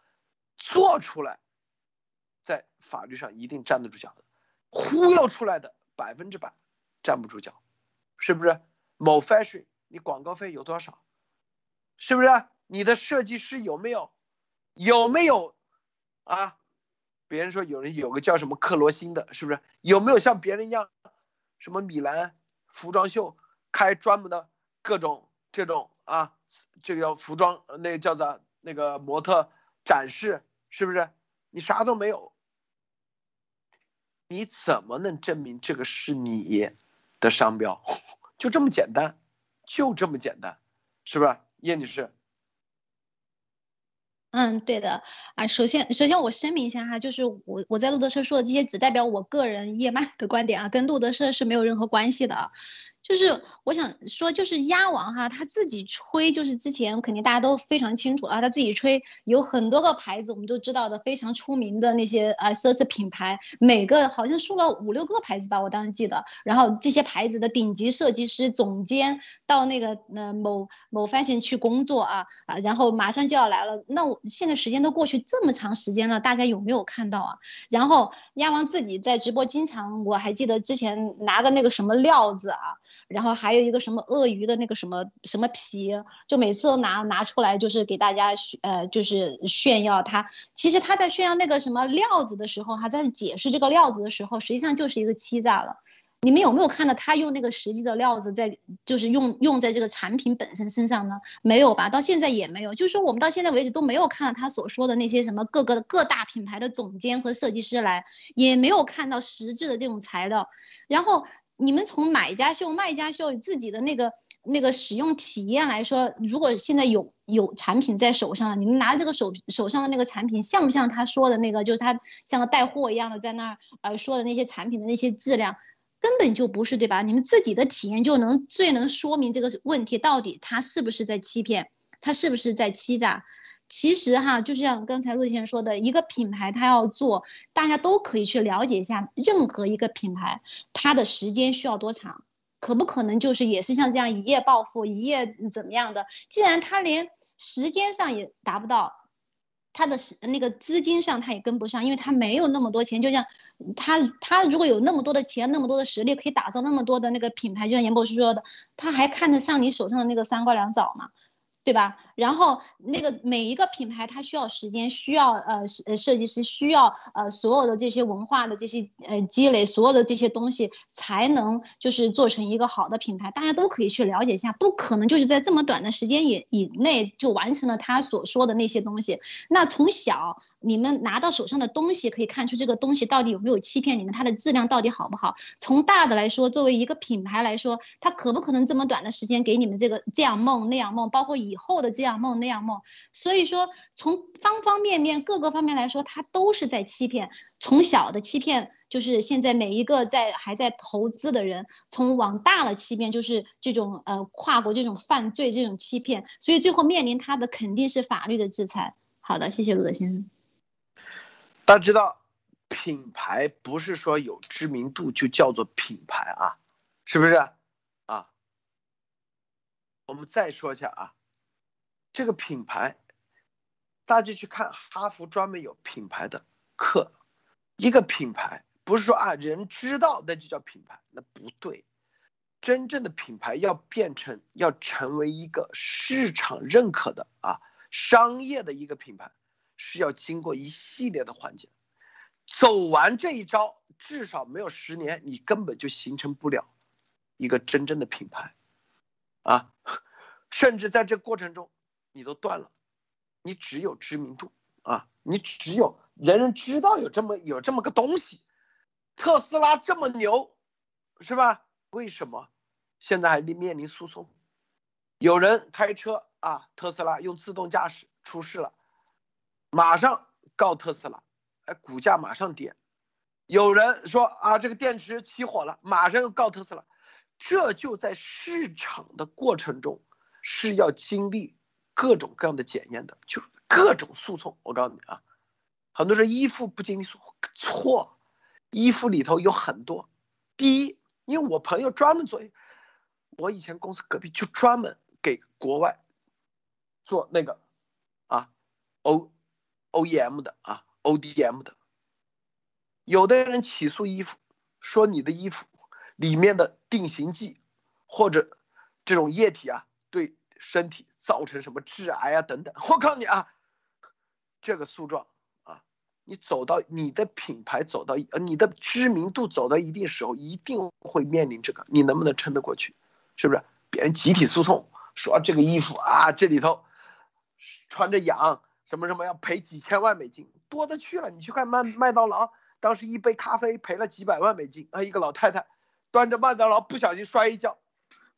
做出来，在法律上一定站得住脚的，忽悠出来的百分之百站不住脚。是不是某 fashion 你广告费有多少？是不是你的设计师有没有有没有啊？别人说有人有个叫什么克罗心的，是不是有没有像别人一样，什么米兰服装秀开专门的各种这种啊？这个叫服装，那个叫做那个模特展示，是不是？你啥都没有，你怎么能证明这个是你？的商标 [LAUGHS] 就这么简单，就这么简单，是不是，叶女士？嗯，对的啊。首先，首先我声明一下哈，就是我我在路德社说的这些，只代表我个人叶曼的观点啊，跟路德社是没有任何关系的。就是我想说，就是鸭王哈，他自己吹，就是之前肯定大家都非常清楚啊，他自己吹有很多个牌子，我们都知道的非常出名的那些呃奢侈品牌，每个好像说了五六个牌子吧，我当时记得。然后这些牌子的顶级设计师总监到那个呃某某 fashion 去工作啊啊，然后马上就要来了。那我现在时间都过去这么长时间了，大家有没有看到啊？然后鸭王自己在直播经常，我还记得之前拿的那个什么料子啊。然后还有一个什么鳄鱼的那个什么什么皮，就每次都拿拿出来，就是给大家呃，就是炫耀他。其实他在炫耀那个什么料子的时候，还在解释这个料子的时候，实际上就是一个欺诈了。你们有没有看到他用那个实际的料子在，就是用用在这个产品本身身上呢？没有吧？到现在也没有。就是说我们到现在为止都没有看到他所说的那些什么各个的各大品牌的总监和设计师来，也没有看到实质的这种材料，然后。你们从买家秀、卖家秀自己的那个那个使用体验来说，如果现在有有产品在手上，你们拿这个手手上的那个产品，像不像他说的那个，就是他像个带货一样的在那儿呃说的那些产品的那些质量，根本就不是，对吧？你们自己的体验就能最能说明这个问题到底他是不是在欺骗，他是不是在欺诈。其实哈，就像刚才陆先生说的，一个品牌它要做，大家都可以去了解一下，任何一个品牌它的时间需要多长，可不可能就是也是像这样一夜暴富，一夜怎么样的？既然他连时间上也达不到，他的那个资金上他也跟不上，因为他没有那么多钱。就像他他如果有那么多的钱，那么多的实力，可以打造那么多的那个品牌，就像严博士说的，他还看得上你手上的那个三瓜两枣吗？对吧？然后那个每一个品牌，它需要时间，需要呃设设计师，需要呃所有的这些文化的这些呃积累，所有的这些东西才能就是做成一个好的品牌。大家都可以去了解一下，不可能就是在这么短的时间以以内就完成了他所说的那些东西。那从小你们拿到手上的东西，可以看出这个东西到底有没有欺骗你们，它的质量到底好不好？从大的来说，作为一个品牌来说，它可不可能这么短的时间给你们这个这样梦那样梦，包括以后的这样样梦那样梦，所以说从方方面面各个方面来说，他都是在欺骗。从小的欺骗，就是现在每一个在还在投资的人；从往大了欺骗，就是这种呃跨国这种犯罪这种欺骗。所以最后面临他的肯定是法律的制裁。好的，谢谢鲁德先生。大家知道，品牌不是说有知名度就叫做品牌啊，是不是？啊，我们再说一下啊。这个品牌，大家去看哈佛专门有品牌的课。一个品牌不是说啊人知道那就叫品牌，那不对。真正的品牌要变成要成为一个市场认可的啊商业的一个品牌，是要经过一系列的环节。走完这一招，至少没有十年，你根本就形成不了一个真正的品牌啊！[LAUGHS] 甚至在这过程中。你都断了，你只有知名度啊，你只有人人知道有这么有这么个东西，特斯拉这么牛，是吧？为什么现在还面临诉讼？有人开车啊，特斯拉用自动驾驶出事了，马上告特斯拉，哎，股价马上跌。有人说啊，这个电池起火了，马上又告特斯拉，这就在市场的过程中是要经历。各种各样的检验的，就各种诉讼。我告诉你啊，很多人衣服不经历诉错，衣服里头有很多。第一，因为我朋友专门做，我以前公司隔壁就专门给国外做那个啊，O O E M 的啊，O D M 的。有的人起诉衣服，说你的衣服里面的定型剂或者这种液体啊，对。身体造成什么致癌啊等等，我告诉你啊，这个诉状啊，你走到你的品牌走到呃你的知名度走到一定时候，一定会面临这个，你能不能撑得过去？是不是？别人集体诉讼说这个衣服啊，这里头穿着痒，什么什么要赔几千万美金，多的去了。你去看麦麦当劳，当时一杯咖啡赔了几百万美金啊，一个老太太端着麦当劳不小心摔一跤，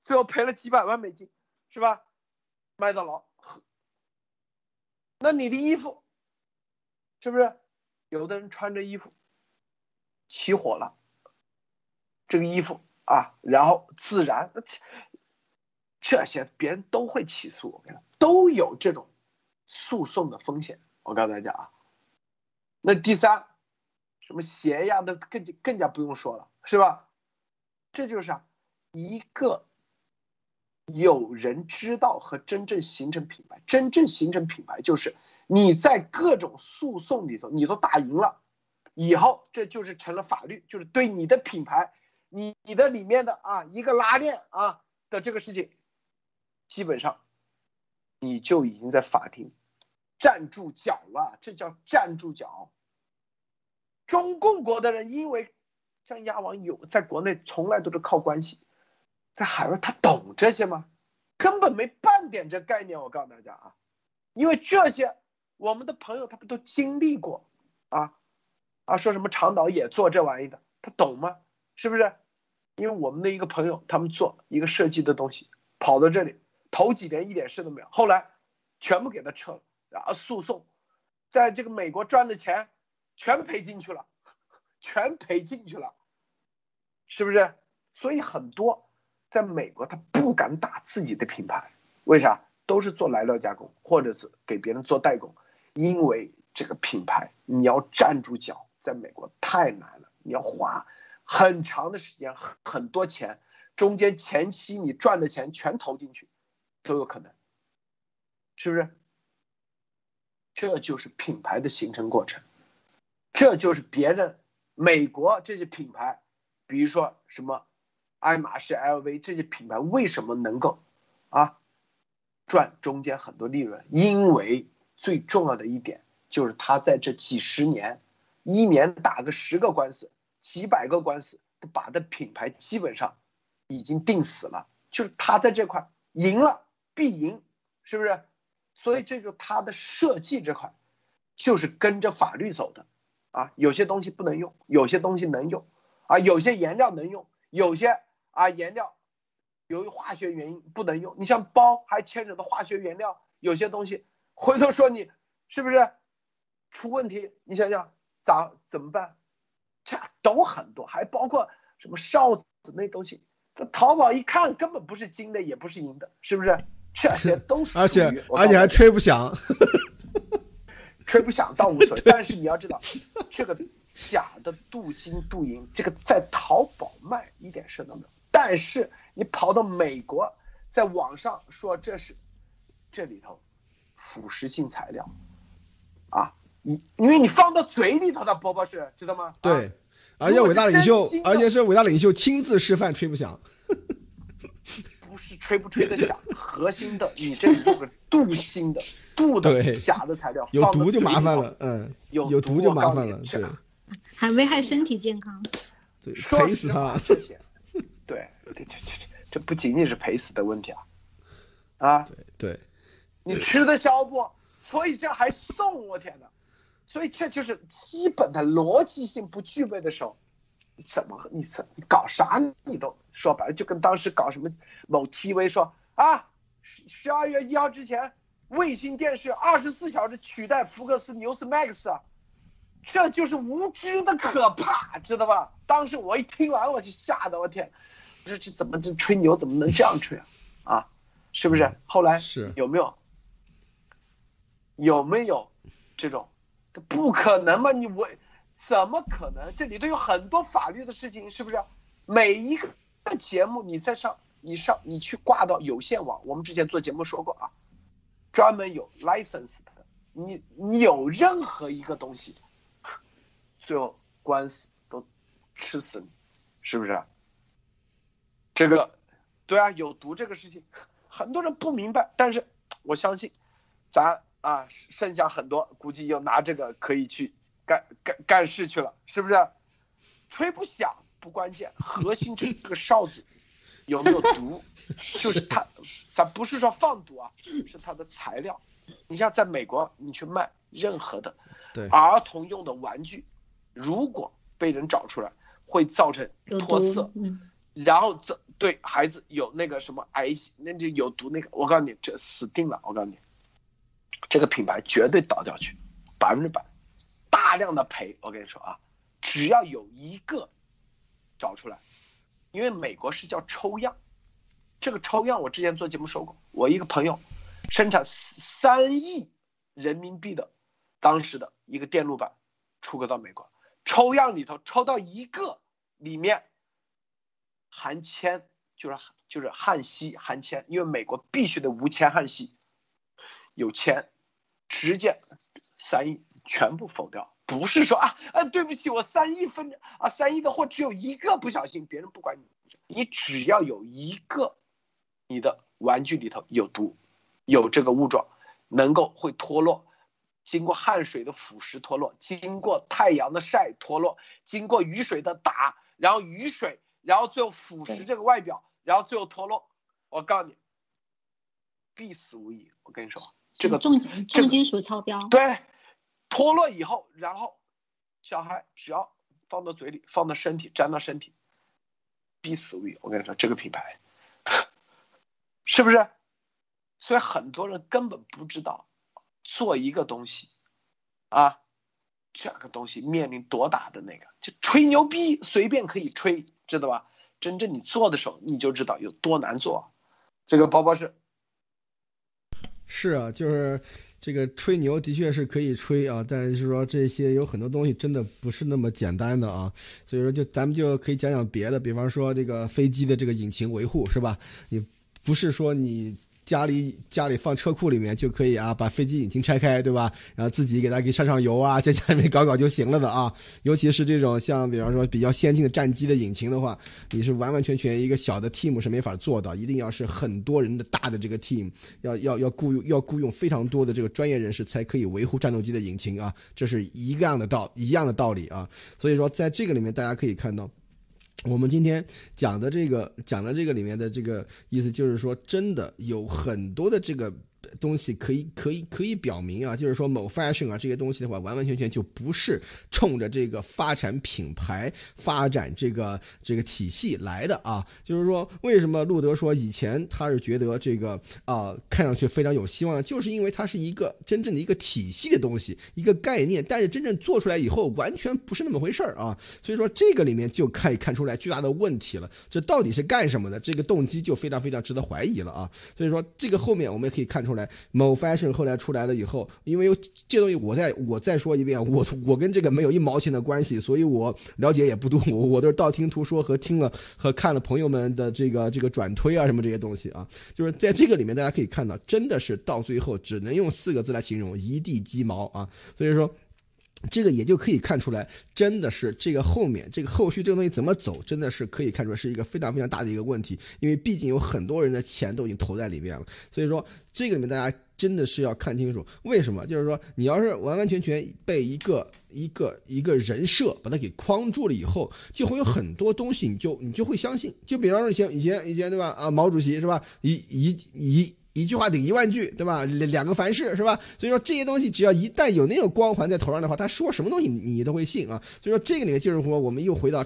最后赔了几百万美金，是吧？麦当劳，那你的衣服，是不是？有的人穿着衣服起火了，这个衣服啊，然后自燃，这些别人都会起诉，我跟你说都有这种诉讼的风险。我告诉大家啊，那第三，什么鞋呀，那更更加不用说了，是吧？这就是啊，一个有人知道和真正形成品牌，真正形成品牌就是。你在各种诉讼里头，你都打赢了，以后这就是成了法律，就是对你的品牌，你你的里面的啊一个拉链啊的这个事情，基本上你就已经在法庭站住脚了，这叫站住脚。中共国的人因为像鸭王有在国内从来都是靠关系，在海外他懂这些吗？根本没半点这概念。我告诉大家啊，因为这些。我们的朋友他不都经历过，啊，啊，说什么长岛也做这玩意的，他懂吗？是不是？因为我们的一个朋友，他们做一个设计的东西，跑到这里，头几年一点事都没有，后来全部给他撤了，然后诉讼，在这个美国赚的钱全赔进去了，[LAUGHS] 全赔进去了，是不是？所以很多在美国他不敢打自己的品牌，为啥？都是做来料加工，或者是给别人做代工。因为这个品牌你要站住脚，在美国太难了，你要花很长的时间、很很多钱，中间前期你赚的钱全投进去，都有可能，是不是？这就是品牌的形成过程，这就是别人美国这些品牌，比如说什么爱马仕、LV 这些品牌为什么能够啊赚中间很多利润？因为。最重要的一点就是，他在这几十年，一年打个十个官司，几百个官司，都把的品牌基本上已经定死了。就是他在这块赢了必赢，是不是？所以这就他的设计这块，就是跟着法律走的啊。有些东西不能用，有些东西能用啊。有些颜料能用，有些啊颜料由于化学原因不能用。你像包还牵扯到化学原料，有些东西。回头说你是不是出问题？你想想咋怎么办？这都很多，还包括什么哨子那东西，这淘宝一看根本不是金的，也不是银的，是不是？这些都属于，而且而且还吹不响，[LAUGHS] 吹不响倒无所谓。[LAUGHS] 但是你要知道，这个假的镀金镀银，这个在淘宝卖一点事都没有。但是你跑到美国，在网上说这是这里头。腐蚀性材料，啊，你因为你放到嘴里头的，波波是知道吗？对，而且伟大领袖，而且是伟大领袖亲自示范，吹不响。[LAUGHS] 不是吹不吹得响，核心的，你这里有个镀锌的，镀的假的材料，有毒就麻烦了，嗯，有毒就麻烦了，对，还危害身体健康，对，赔死他这这不仅仅是赔死的问题啊，啊，对对。你吃得消不？所以这还送我天哪！所以这就是基本的逻辑性不具备的时候，你怎么你怎你搞啥你都说白了就跟当时搞什么某 TV 说啊，十十二月一号之前卫星电视二十四小时取代福克斯 News Max，这就是无知的可怕，知道吧？当时我一听完我就吓得我天，这这怎么这吹牛怎么能这样吹啊？啊，是不是？后来是有没有？有没有这种？不可能嘛！你我怎么可能？这里头有很多法律的事情，是不是？每一个节目你在上，你上你去挂到有线网，我们之前做节目说过啊，专门有 license 的，你你有任何一个东西，[LAUGHS] 最后官司都吃死你，是不是？这个对啊，有毒这个事情，很多人不明白，但是我相信，咱。啊，剩下很多，估计又拿这个可以去干干干事去了，是不是？吹不响不关键，核心就是这个哨子有没有毒？就是它，咱不是说放毒啊，是它的材料。你像在美国，你去卖任何的儿童用的玩具，如果被人找出来，会造成脱色，然后这对孩子有那个什么癌，那就有毒那个，我告诉你，这死定了！我告诉你，这个品牌绝对倒掉去，百分之百，大量的赔。我跟你说啊，只要有一个找出来，因为美国是叫抽样，这个抽样我之前做节目说过，我一个朋友生产三亿人民币的当时的一个电路板出口到美国，抽样里头抽到一个里面含铅。就是就是焊锡含铅，因为美国必须得无铅焊锡，有铅，直接三亿全部否掉。不是说啊啊对不起，我三亿分啊三亿的货只有一个不小心，别人不管你，你只要有一个你的玩具里头有毒，有这个物状，能够会脱落，经过汗水的腐蚀脱落，经过太阳的晒脱落，经过雨水的打，然后雨水，然后最后腐蚀这个外表。然后最后脱落，我告诉你，必死无疑。我跟你说，这个重金重金属超标。对，脱落以后，然后小孩只要放到嘴里，放到身体，沾到身体，必死无疑。我跟你说，这个品牌 [LAUGHS] 是不是？所以很多人根本不知道做一个东西啊，这个东西面临多大的那个，就吹牛逼随便可以吹，知道吧？真正你做的时候，你就知道有多难做。这个包包是，是啊，就是这个吹牛的确是可以吹啊，但是说这些有很多东西真的不是那么简单的啊。所以说，就咱们就可以讲讲别的，比方说这个飞机的这个引擎维护，是吧？你不是说你。家里家里放车库里面就可以啊，把飞机引擎拆开，对吧？然后自己给它给上上油啊，[LAUGHS] 在家里面搞搞就行了的啊。尤其是这种像比方说比较先进的战机的引擎的话，你是完完全全一个小的 team 是没法做到，一定要是很多人的大的这个 team，要要要雇佣要雇佣非常多的这个专业人士才可以维护战斗机的引擎啊，这是一样的道一样的道理啊。所以说在这个里面大家可以看到。我们今天讲的这个讲的这个里面的这个意思，就是说，真的有很多的这个。东西可以可以可以表明啊，就是说某 fashion 啊这些东西的话，完完全全就不是冲着这个发展品牌、发展这个这个体系来的啊。就是说，为什么路德说以前他是觉得这个啊看上去非常有希望，就是因为它是一个真正的一个体系的东西，一个概念，但是真正做出来以后完全不是那么回事儿啊。所以说这个里面就可以看出来巨大的问题了，这到底是干什么的？这个动机就非常非常值得怀疑了啊。所以说这个后面我们也可以看出后来。某 fashion 后来出来了以后，因为这东西我再我再说一遍，我我跟这个没有一毛钱的关系，所以我了解也不多，我我都是道听途说和听了和看了朋友们的这个这个转推啊什么这些东西啊，就是在这个里面大家可以看到，真的是到最后只能用四个字来形容，一地鸡毛啊，所以说。这个也就可以看出来，真的是这个后面这个后续这个东西怎么走，真的是可以看出来是一个非常非常大的一个问题，因为毕竟有很多人的钱都已经投在里面了，所以说这个里面大家真的是要看清楚，为什么？就是说你要是完完全全被一个一个一个人设把它给框住了以后，就会有很多东西你就你就会相信，就比方说以前以前以前对吧？啊，毛主席是吧？一一一。一句话顶一万句，对吧？两两个凡是，是吧？所以说这些东西，只要一旦有那种光环在头上的话，他说什么东西你都会信啊。所以说这个里面就是说，我们又回到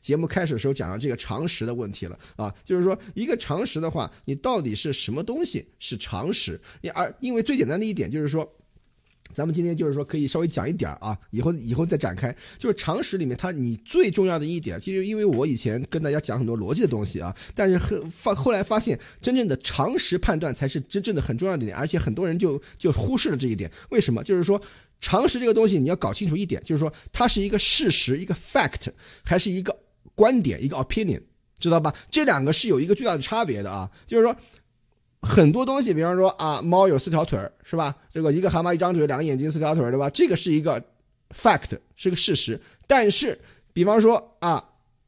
节目开始的时候讲的这个常识的问题了啊。就是说一个常识的话，你到底是什么东西是常识？你而因为最简单的一点就是说。咱们今天就是说可以稍微讲一点啊，以后以后再展开。就是常识里面，它你最重要的一点，其实因为我以前跟大家讲很多逻辑的东西啊，但是后发后来发现，真正的常识判断才是真正的很重要的点，而且很多人就就忽视了这一点。为什么？就是说常识这个东西你要搞清楚一点，就是说它是一个事实，一个 fact，还是一个观点，一个 opinion，知道吧？这两个是有一个巨大的差别的啊，就是说。很多东西，比方说啊，猫有四条腿儿，是吧？这个一个蛤蟆一张嘴，两个眼睛，四条腿儿，对吧？这个是一个 fact，是个事实。但是，比方说啊，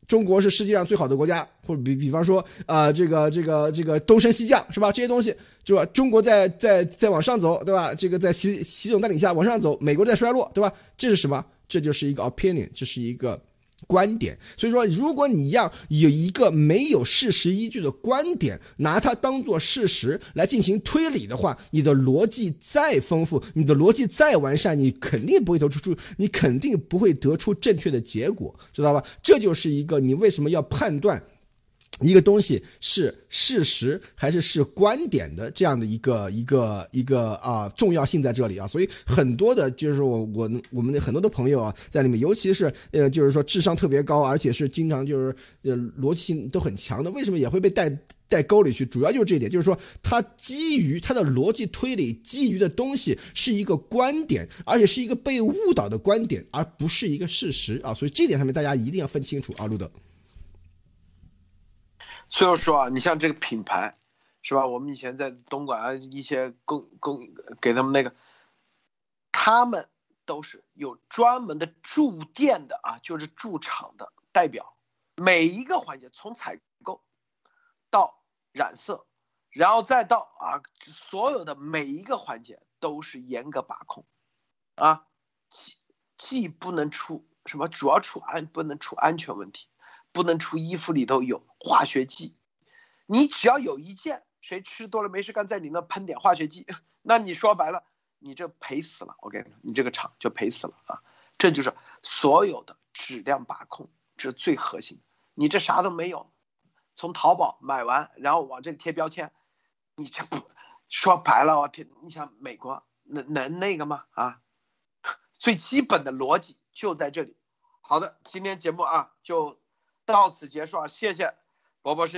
中国是世界上最好的国家，或者比比方说啊，这个这个这个东升西降，是吧？这些东西，是吧？中国在在在往上走，对吧？这个在习习总带领下往上走，美国在衰落，对吧？这是什么？这就是一个 opinion，这是一个。观点，所以说，如果你要有一个没有事实依据的观点，拿它当做事实来进行推理的话，你的逻辑再丰富，你的逻辑再完善，你肯定不会得出出，你肯定不会得出正确的结果，知道吧？这就是一个你为什么要判断。一个东西是事实还是是观点的这样的一个一个一个啊重要性在这里啊，所以很多的就是我我我们的很多的朋友啊在里面，尤其是呃就是说智商特别高，而且是经常就是呃逻辑性都很强的，为什么也会被带带沟里去？主要就是这一点，就是说它基于它的逻辑推理基于的东西是一个观点，而且是一个被误导的观点，而不是一个事实啊，所以这点上面大家一定要分清楚啊，路德。所以说啊，你像这个品牌，是吧？我们以前在东莞啊，一些供供给他们那个，他们都是有专门的驻店的啊，就是驻场的代表，每一个环节从采购到染色，然后再到啊，所有的每一个环节都是严格把控，啊，既既不能出什么，主要出安不能出安全问题。不能出衣服里头有化学剂，你只要有一件，谁吃多了没事干，在你那喷点化学剂，[LAUGHS] 那你说白了，你这赔死了。我跟你说，你这个厂就赔死了啊！这就是所有的质量把控，这是最核心的。你这啥都没有，从淘宝买完，然后往这里贴标签，你这不说白了，我天，你想美国能能那个吗？啊，[LAUGHS] 最基本的逻辑就在这里。好的，今天节目啊就。到此结束啊！谢谢，博博士。